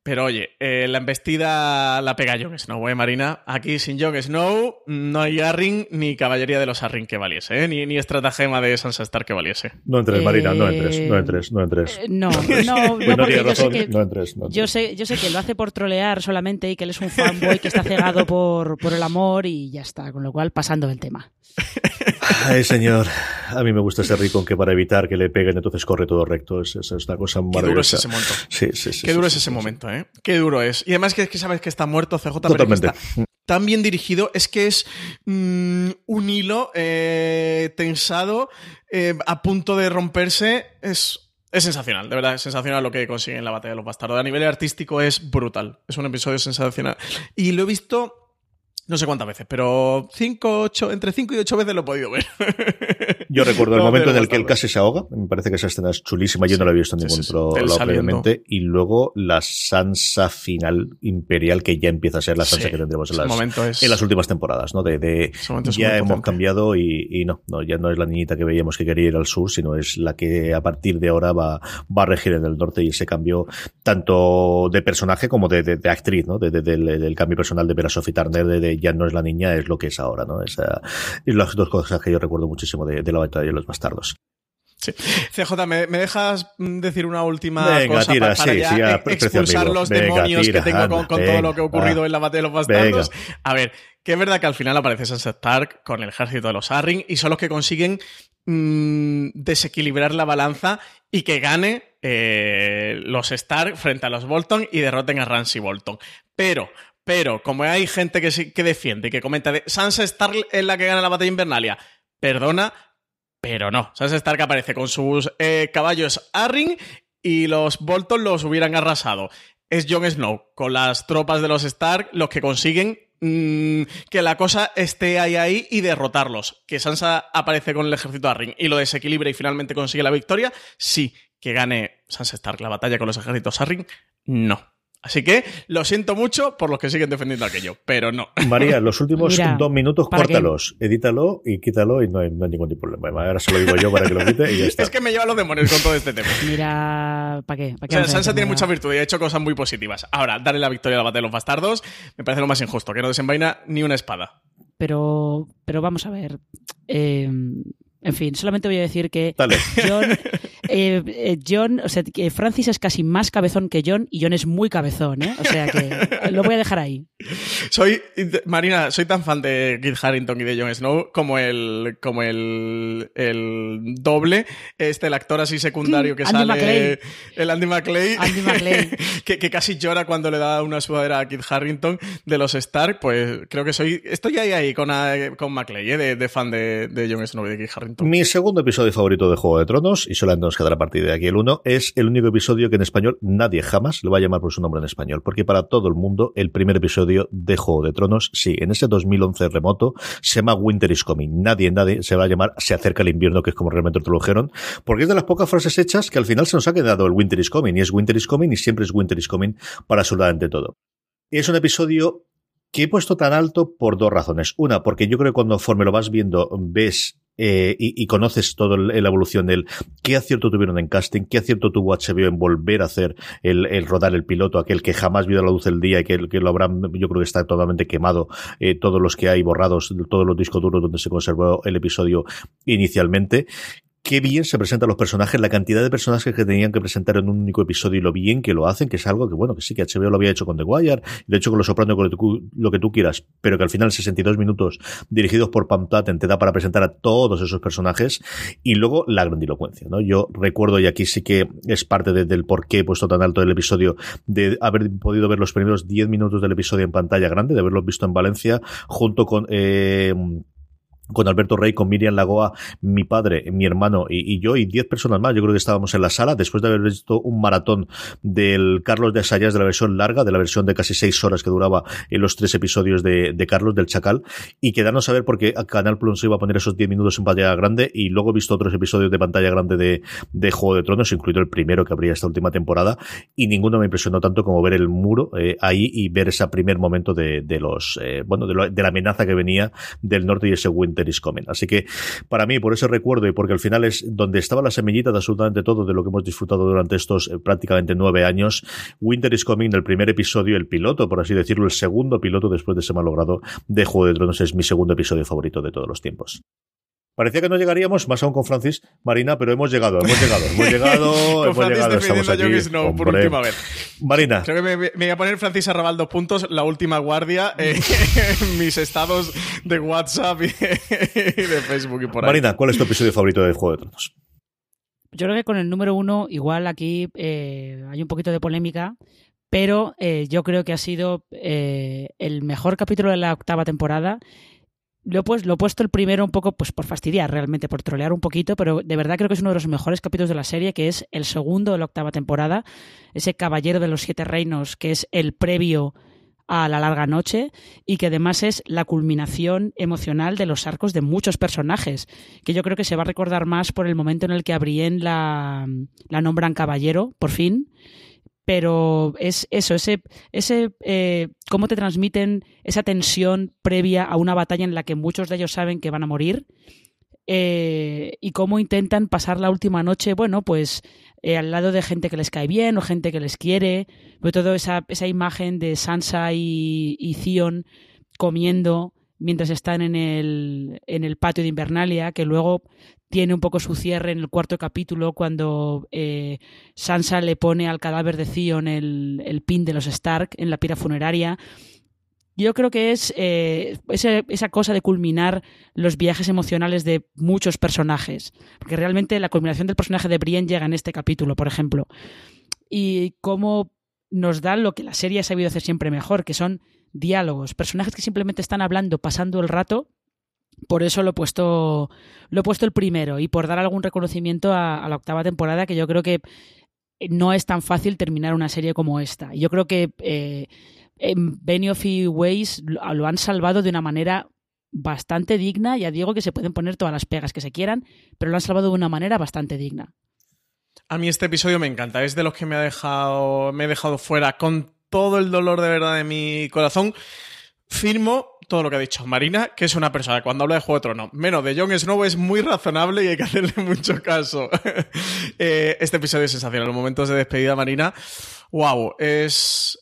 Pero oye, eh, la embestida la pega Jon Snow, ¿eh, Marina? Aquí sin Jon Snow no hay Arryn ni caballería de los Arryn que valiese, ¿eh? Ni, ni estratagema de Sansa Stark que valiese. No entres, Marina, no entres, no entres, no entres. Eh, no, no, no, porque yo sé que, no entres, Yo, sé, yo sé que lo hace por trolear solamente y que él es un fanboy que está cegado por, por el amor y ya está, con lo cual pasando el tema. Ay, señor. A mí me gusta ese rico que para evitar que le peguen, entonces corre todo recto. Es, es una cosa maravillosa. Qué duro es ese momento. Sí, sí, sí. Qué duro es ese momento, ¿eh? Qué duro es. Y además que, es que sabes que está muerto CJ, Totalmente. tan bien dirigido, es que es mm, un hilo eh, tensado eh, a punto de romperse. Es, es sensacional, de verdad, es sensacional lo que consigue en la batalla de los bastardos. A nivel artístico es brutal. Es un episodio sensacional. Y lo he visto no sé cuántas veces, pero cinco, ocho, entre 5 y 8 veces lo he podido ver. Yo recuerdo el momento en el que él casi se ahoga. Me parece que esa escena es chulísima. Yo no la he visto en ningún otro lado previamente. Y luego la Sansa final imperial, que ya empieza a ser la Sansa que tendremos en las, en las últimas temporadas, ¿no? De, de ya hemos cambiado y, y, no, no, ya no es la niñita que veíamos que quería ir al sur, sino es la que a partir de ahora va, va a regir en el norte y ese cambio tanto de personaje como de, de, actriz, ¿no? De, del, cambio personal de ver a Sophie Turner, de ya no es la niña, es lo que es ahora, ¿no? Esa, y las dos cosas que yo recuerdo muchísimo de, la batalla de los bastardos. Sí. CJ, ¿me, dejas decir una última cosa para, ya, expulsar los demonios que tengo con, todo lo que ha ocurrido en la batalla de los bastardos? A ver, que es verdad que al final aparece Sansa Stark con el ejército de los Arryn y son los que consiguen mm, desequilibrar la balanza y que gane eh, los Stark frente a los Bolton y derroten a Ramsay Bolton. Pero pero como hay gente que, que defiende que comenta de Sansa Stark es la que gana la batalla invernalia, perdona, pero no. Sansa Stark aparece con sus eh, caballos Arryn y los Bolton los hubieran arrasado. Es Jon Snow con las tropas de los Stark los que consiguen mm, que la cosa esté ahí ahí y derrotarlos. Que Sansa aparece con el ejército Arryn y lo desequilibra y finalmente consigue la victoria. Sí, que gane Sansa Stark la batalla con los ejércitos Arryn. No. Así que lo siento mucho por los que siguen defendiendo aquello, pero no. María, los últimos dos minutos, córtalos, edítalo y quítalo y no hay, ningún problema. Ahora se lo digo yo para que lo quite y ya está. es que me lleva los demonios con todo este tema. Mira, ¿para qué? o sea, Sansa tiene mucha virtud y ha hecho cosas muy positivas. Ahora, darle la victoria a la batalla de los bastardos me parece lo más injusto, que no desenvaina ni una espada. Pero, pero vamos a ver. Eh, en fin, solamente voy a decir que John, eh, eh, John, o sea, que Francis es casi más cabezón que John y John es muy cabezón, ¿eh? O sea que lo voy a dejar ahí. Soy, Marina, soy tan fan de Kit Harrington y de Jon Snow como el, como el, el doble, este, el actor así secundario que sale, el Andy McClay, Andy McClay. que, que, casi llora cuando le da una sudadera a Kit Harrington de los Stark, pues creo que soy, estoy ahí ahí con, con McClay, ¿eh? de, de, fan de, de Jon Snow y de Kit Harrington. Mi segundo episodio favorito de Juego de Tronos, y solamente nos quedará a partir de aquí el uno, es el único episodio que en español nadie jamás lo va a llamar por su nombre en español, porque para todo el mundo el primer episodio de Juego de Tronos, sí, en ese 2011 remoto, se llama Winter is Coming. Nadie, nadie se va a llamar Se acerca el invierno, que es como realmente lo dijeron, porque es de las pocas frases hechas que al final se nos ha quedado el Winter is Coming, y es Winter is Coming, y siempre es Winter is Coming para absolutamente todo. Es un episodio que he puesto tan alto por dos razones. Una, porque yo creo que cuando conforme lo vas viendo, ves eh, y, conoces toda la evolución del qué acierto tuvieron en casting, qué acierto tuvo HBO en volver a hacer el, el rodar el piloto, aquel que jamás vio la luz del día y que, que lo habrán, yo creo que está totalmente quemado, eh, todos los que hay borrados, todos los discos duros donde se conservó el episodio inicialmente qué bien se presentan los personajes, la cantidad de personajes que tenían que presentar en un único episodio y lo bien que lo hacen, que es algo que, bueno, que sí, que HBO lo había hecho con The Wire, de hecho con Los Soprano, con lo que tú quieras, pero que al final 62 minutos dirigidos por Pam Tatten te da para presentar a todos esos personajes y luego la grandilocuencia, ¿no? Yo recuerdo, y aquí sí que es parte del por qué he puesto tan alto el episodio, de haber podido ver los primeros 10 minutos del episodio en pantalla grande, de haberlo visto en Valencia, junto con... Eh, con Alberto Rey, con Miriam Lagoa, mi padre, mi hermano y, yo, y diez personas más. Yo creo que estábamos en la sala después de haber visto un maratón del Carlos de Asayas de la versión larga, de la versión de casi seis horas que duraba en los tres episodios de, Carlos del Chacal, y quedarnos a ver porque Canal Plus iba a poner esos diez minutos en pantalla grande, y luego he visto otros episodios de pantalla grande de, de Juego de Tronos, incluido el primero que habría esta última temporada, y ninguno me impresionó tanto como ver el muro eh, ahí y ver ese primer momento de, de los, eh, bueno, de, de la amenaza que venía del norte y ese winter is Así que para mí, por ese recuerdo y porque al final es donde estaba la semillita de absolutamente todo de lo que hemos disfrutado durante estos eh, prácticamente nueve años, Winter is Coming, el primer episodio, el piloto, por así decirlo, el segundo piloto después de ese malogrado de Juego de Tronos, es mi segundo episodio favorito de todos los tiempos. Parecía que no llegaríamos, más aún con Francis Marina, pero hemos llegado, hemos llegado, hemos llegado, hemos llegado, estamos aquí. No, por última vez. Marina. Creo que me, me, voy a poner Francis Arrabal dos puntos, la última guardia, eh, en mis estados de WhatsApp y, de Facebook y por ahí. Marina, ¿cuál es tu episodio favorito de Juego de Tronos? Yo creo que con el número uno, igual aquí eh, hay un poquito de polémica, pero eh, yo creo que ha sido eh, el mejor capítulo de la octava temporada lo, pues, lo he puesto el primero un poco pues por fastidiar realmente, por trolear un poquito, pero de verdad creo que es uno de los mejores capítulos de la serie, que es el segundo de la octava temporada, ese Caballero de los Siete Reinos, que es el previo a la larga noche y que además es la culminación emocional de los arcos de muchos personajes, que yo creo que se va a recordar más por el momento en el que a Brienne la, la nombran caballero, por fin, pero es eso, ese, ese eh, cómo te transmiten esa tensión previa a una batalla en la que muchos de ellos saben que van a morir eh, y cómo intentan pasar la última noche, bueno, pues eh, al lado de gente que les cae bien o gente que les quiere, sobre todo esa, esa imagen de Sansa y, y Theon comiendo mientras están en el, en el patio de Invernalia, que luego tiene un poco su cierre en el cuarto capítulo cuando eh, Sansa le pone al cadáver de Theon el, pin de los Stark en la pira funeraria. Yo creo que es eh, esa, esa, cosa de culminar los viajes emocionales de muchos personajes. Porque realmente la culminación del personaje de Brienne llega en este capítulo, por ejemplo. Y cómo nos da lo que la serie ha sabido hacer siempre mejor, que son diálogos, personajes que simplemente están hablando, pasando el rato. Por eso lo he puesto, lo he puesto el primero y por dar algún reconocimiento a, la octava temporada que yo creo que no es tan fácil terminar una serie como esta. Yo creo que eh, Benioff y Weiss lo han salvado de una manera bastante digna. Ya digo que se pueden poner todas las pegas que se quieran, pero lo han salvado de una manera bastante digna. A mí este episodio me encanta, es de los que me ha dejado, me he dejado fuera con todo el dolor de verdad de mi corazón. Firmo todo lo que ha dicho Marina, que es una persona cuando habla de Juego de Tronos, menos de Jon Snow, es muy razonable y hay que hacerle mucho caso. Eh, este episodio es sensacional. Los momentos de despedida, Marina, wow, es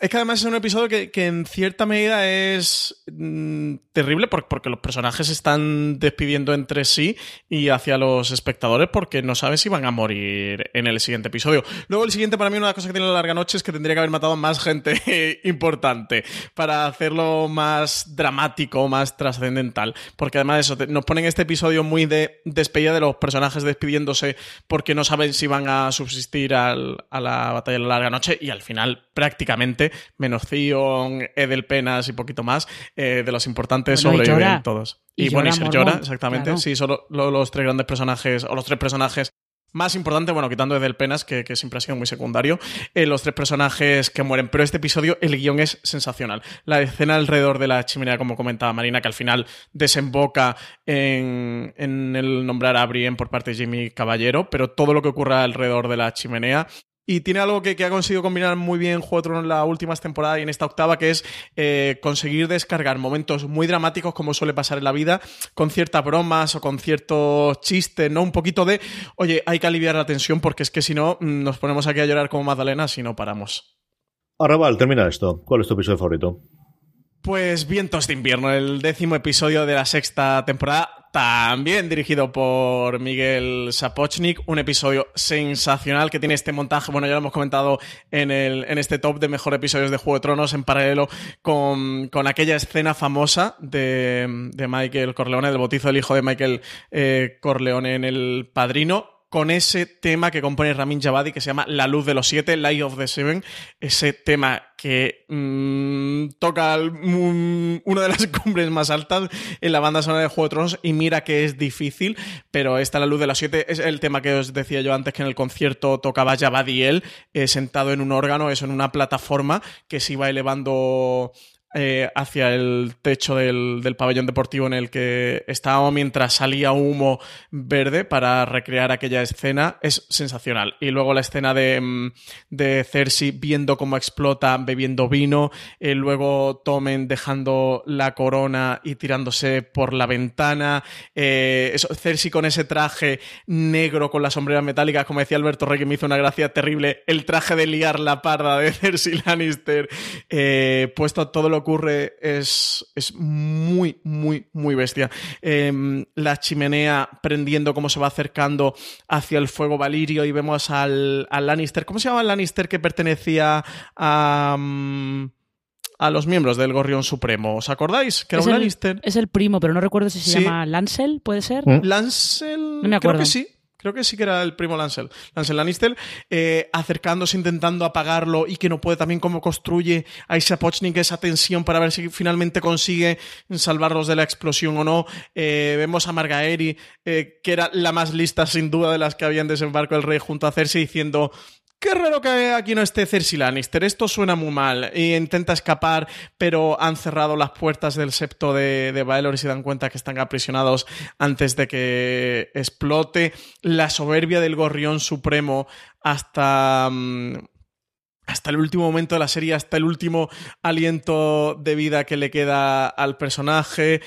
es que además es un episodio que, en cierta medida es mm, terrible porque, los personajes están despidiendo entre sí y hacia los espectadores porque no sabes si van a morir en el siguiente episodio. Luego el siguiente para mí una de las cosas que tiene la larga noche es que tendría que haber matado más gente importante para hacerlo más dramático, más trascendental. Porque además eso, nos ponen este episodio muy de despedida de los personajes despidiéndose porque no saben si van a subsistir a la batalla de la larga noche y al final prácticamente menos Zion, Edel Penas y poquito más, eh, de los importantes sobreviven todos. Y, bueno, y llora, exactamente. Sí, solo los tres grandes personajes, o los tres personajes más importante, bueno, quitando Edel Penas, que, siempre ha sido muy secundario, eh, los tres personajes que mueren. Pero este episodio, el guion es sensacional. La escena alrededor de la chimenea, como comentaba Marina, que al final desemboca en, en el nombrar a Brienne por parte de Jimmy Caballero, pero todo lo que ocurra alrededor de la chimenea y tiene algo que, ha conseguido combinar muy bien Juego en las últimas temporadas y en esta octava, que es eh, conseguir descargar momentos muy dramáticos, como suele pasar en la vida, con ciertas bromas o con ciertos chistes, ¿no? Un poquito de, oye, hay que aliviar la tensión porque es que si no, mm, nos ponemos aquí a llorar como Magdalena si no paramos. Arrabal, termina esto. ¿Cuál es tu episodio favorito? Pues Vientos de invierno, el décimo episodio de la sexta temporada también dirigido por Miguel Sapochnik, un episodio sensacional que tiene este montaje, bueno, ya lo hemos comentado en, el, en este top de mejores episodios de Juego de Tronos, en paralelo con, con aquella escena famosa de, de, Michael Corleone, del bautizo del hijo de Michael eh, Corleone en El Padrino, con ese tema que compone Ramin Javadi que se llama La Luz de los Siete, Light of the Seven, ese tema que mm, toca una de las cumbres más altas en la banda sonora de Juego de Tronos y mira que es difícil, pero esta La Luz de los Siete es el tema que os decía yo antes que en el concierto tocaba Javadi él, eh, sentado en un órgano, eso en una plataforma que se iba elevando eh, hacia el techo del, del, pabellón deportivo en el que estábamos mientras salía humo verde para recrear aquella escena es sensacional. Y luego la escena de, mm, de Cersei viendo cómo explota bebiendo vino, eh, luego Tomen dejando la corona y tirándose por la ventana, eh, Cersei con ese traje negro con la sombrera metálica, como decía Alberto Rey que me hizo una gracia terrible, el traje de liar la parda de Cersei Lannister, puesto todo lo ocurre es, es muy, muy, muy bestia. Em, la chimenea prendiendo cómo se va acercando hacia el fuego valirio y vemos al, Lannister. ¿Cómo se llama el Lannister que pertenecía a... Mm, a los miembros del Gorrión Supremo. ¿Os acordáis? Que era un Lannister. Es el primo, pero no recuerdo si se llama Lancel, ¿puede ser? ¿Mm? Lancel. No me acuerdo. Creo que sí. Creo que sí que era el primo Lancel, Lancel Lannister, eh, acercándose, intentando apagarlo y que no puede también cómo construye a Isha Pochnik esa tensión para ver si finalmente consigue salvarlos de la explosión o no. Eh, vemos a Margaeri, eh, que era la más lista sin duda de las que habían desembarco el rey junto a Cersei, diciendo Qué raro que aquí no esté Cersei Lannister, esto suena muy mal. Y intenta escapar, pero han cerrado las puertas del septo de, de y se dan cuenta que están aprisionados antes de que explote. La soberbia del gorrión supremo hasta... Mm, hasta el último momento de la serie, hasta el último aliento de vida que le queda al personaje.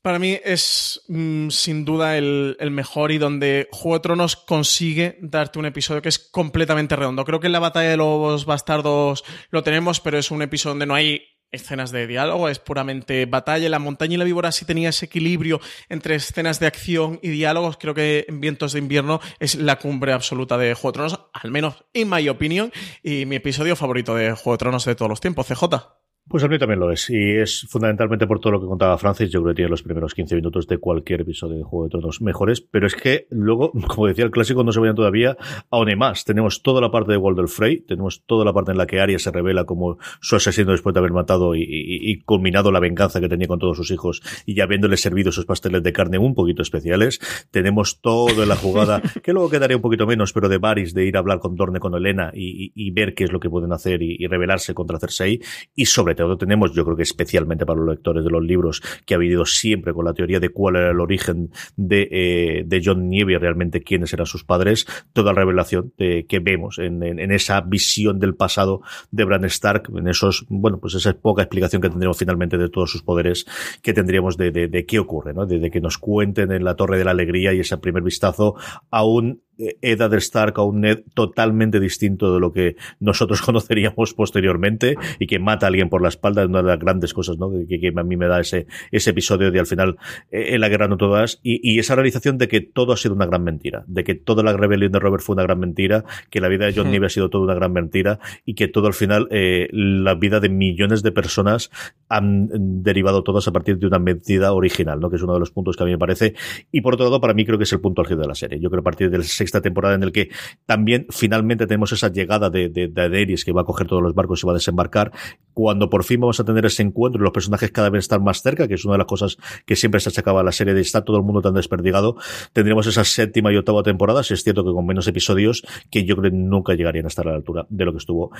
Para mí es mm, sin duda el, mejor y donde Juego de Tronos consigue darte un episodio que es completamente redondo. Creo que en la batalla de los bastardos lo tenemos, pero es un episodio donde no hay escenas de diálogo, es puramente batalla. La montaña y la víbora sí tenía ese equilibrio entre escenas de acción y diálogos. Creo que en Vientos de Invierno es la cumbre absoluta de Juego de Tronos, al menos en mi opinión, y mi episodio favorito de Juego de Tronos de todos los tiempos, CJ. Pues a mí también lo es. Y es fundamentalmente por todo lo que contaba Francis. Yo creo que tiene los primeros 15 minutos de cualquier episodio de Juego de Tronos mejores. Pero es que luego, como decía el clásico, no se vayan todavía aún más. Tenemos toda la parte de Walder Frey. Tenemos toda la parte en la que Arya se revela como su asesino después de haber matado y, culminado la venganza que tenía con todos sus hijos y ya habiéndole servido esos pasteles de carne un poquito especiales. Tenemos toda la jugada, que luego quedaría un poquito menos, pero de Varys, de ir a hablar con Dorne, con Elena y, ver qué es lo que pueden hacer y, revelarse contra Cersei. Y sobre todo tenemos, yo creo que especialmente para los lectores de los libros, que ha vivido siempre con la teoría de cuál era el origen de, eh, de John Nieve realmente quiénes eran sus padres, toda la revelación de, que vemos en, en, esa visión del pasado de Bran Stark, en esos, bueno, pues esa poca explicación que tendremos finalmente de todos sus poderes que tendríamos de, de, de qué ocurre, ¿no? De, que nos cuenten en la Torre de la Alegría y ese primer vistazo a un Eddard Stark a un Ned totalmente distinto de lo que nosotros conoceríamos posteriormente y que mata a alguien por la espalda es una de las grandes cosas ¿no? que, a mí me da ese, ese episodio de al final eh, en la guerra no todas y, y, esa realización de que todo ha sido una gran mentira de que toda la rebelión de Robert fue una gran mentira que la vida de John Nieve ha sido toda una gran mentira y que todo al final eh, la vida de millones de personas han derivado todas a partir de una mentira original ¿no? que es uno de los puntos que a mí me parece y por otro lado para mí creo que es el punto álgido de la serie yo creo que a partir del sexta temporada en el que también finalmente tenemos esa llegada de, de, de que va a coger todos los barcos y va a desembarcar, cuando por fin vamos a tener ese encuentro y los personajes cada vez están más cerca, que es una de las cosas que siempre se achacaba la serie de está todo el mundo tan desperdigado, tendremos esa séptima y octava temporada, si es cierto que con menos episodios, que yo creo que nunca llegarían a estar a la altura de lo que estuvo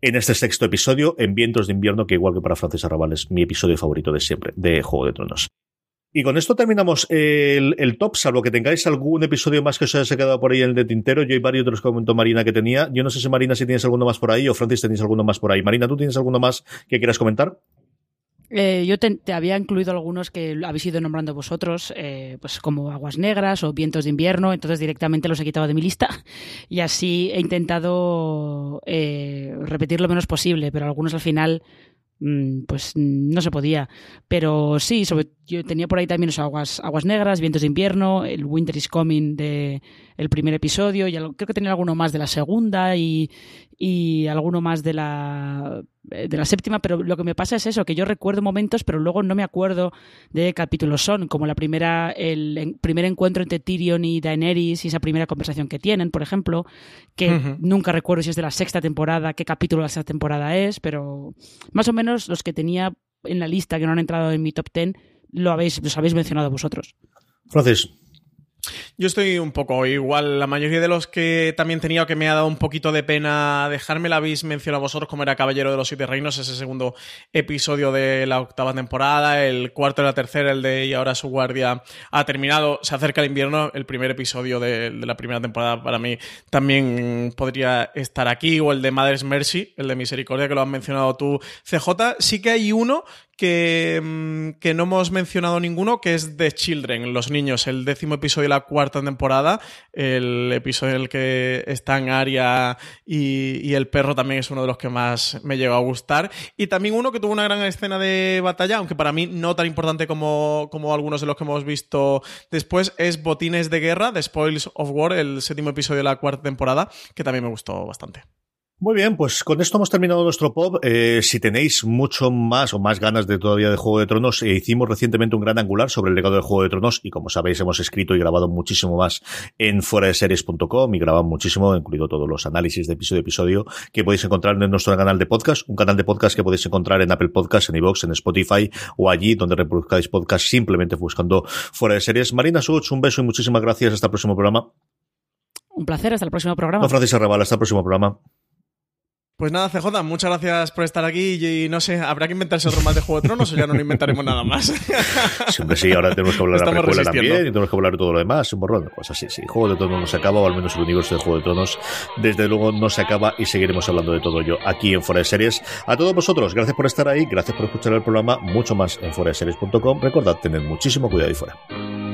en este sexto episodio, en Vientos de Invierno, que igual que para Francis Arrabal es mi episodio favorito de siempre, de Juego de Tronos. Y con esto terminamos el, top, salvo que tengáis algún episodio más que os haya quedado por ahí en el de tintero. Yo hay varios de los que comentó Marina que tenía. Yo no sé si Marina si tienes alguno más por ahí o Francis tenéis alguno más por ahí. Marina, ¿tú tienes alguno más que quieras comentar? Eh, yo te, había incluido algunos que habéis ido nombrando vosotros, eh, pues como Aguas Negras o Vientos de Invierno, entonces directamente los he quitado de mi lista y así he intentado eh, repetir lo menos posible, pero algunos al final pues no se podía. Pero sí, sobre, yo tenía por ahí también los aguas, aguas negras, vientos de invierno, el Winter is Coming de el primer episodio, y creo que tenía alguno más de la segunda y, y alguno más de la de la séptima, pero lo que me pasa es eso, que yo recuerdo momentos, pero luego no me acuerdo de qué capítulos son, como la primera, el primer encuentro entre Tyrion y Daenerys y esa primera conversación que tienen, por ejemplo, que nunca recuerdo si es de la sexta temporada, qué capítulo de la sexta temporada es, pero más o menos los que tenía en la lista que no han entrado en mi top ten, lo habéis, los habéis mencionado vosotros. Francis. Yo estoy un poco igual. La mayoría de los que también tenía que me ha dado un poquito de pena dejarme la habéis mencionado vosotros, como era Caballero de los Siete Reinos, ese segundo episodio de la octava temporada, el cuarto de la tercera, el de Y ahora su guardia ha terminado. Se acerca el invierno, el primer episodio de, de la primera temporada para mí también podría estar aquí, o el de Mother's Mercy, el de Misericordia, que lo has mencionado tú, CJ. Sí que hay uno que, mm, que, no hemos mencionado ninguno, que es The Children, los niños, el décimo episodio de la cuarta temporada, el episodio en el que están Aria y, y, el perro también es uno de los que más me llegó a gustar. Y también uno que tuvo una gran escena de batalla, aunque para mí no tan importante como, como algunos de los que hemos visto después, es Botines de Guerra, The Spoils of War, el séptimo episodio de la cuarta temporada, que también me gustó bastante. Muy bien, pues con esto hemos terminado nuestro pop. Eh, si tenéis mucho más o más ganas de todavía de Juego de Tronos, eh, hicimos recientemente un gran angular sobre el legado de Juego de Tronos y como sabéis hemos escrito y grabado muchísimo más en series.com y grabado muchísimo, incluido todos los análisis de episodio a episodio que podéis encontrar en nuestro canal de podcast, un canal de podcast que podéis encontrar en Apple Podcasts, en iVoox, en Spotify o allí donde reproduzcáis podcast simplemente buscando Fuera de Series. Marina Such, un beso y muchísimas gracias. Hasta el próximo programa. Un placer, hasta el próximo programa. No, Francis Arrabal, hasta el próximo programa. Pues nada, CJ, muchas gracias por estar aquí y, no sé, ¿habrá que inventarse otro más de Juego de Tronos o ya no inventaremos nada más? Siempre sí, ahora tenemos que hablar de la precuela también y tenemos que hablar de todo lo demás, un borrón. Pues así, sí, Juego de Tronos no se acaba, o al menos el universo de Juego de Tronos, desde luego no se acaba y seguiremos hablando de todo ello aquí en Fuera de Series. A todos vosotros, gracias por estar ahí, gracias por escuchar el programa, mucho más en foraseries.com. Recordad, tened muchísimo cuidado ahí fuera.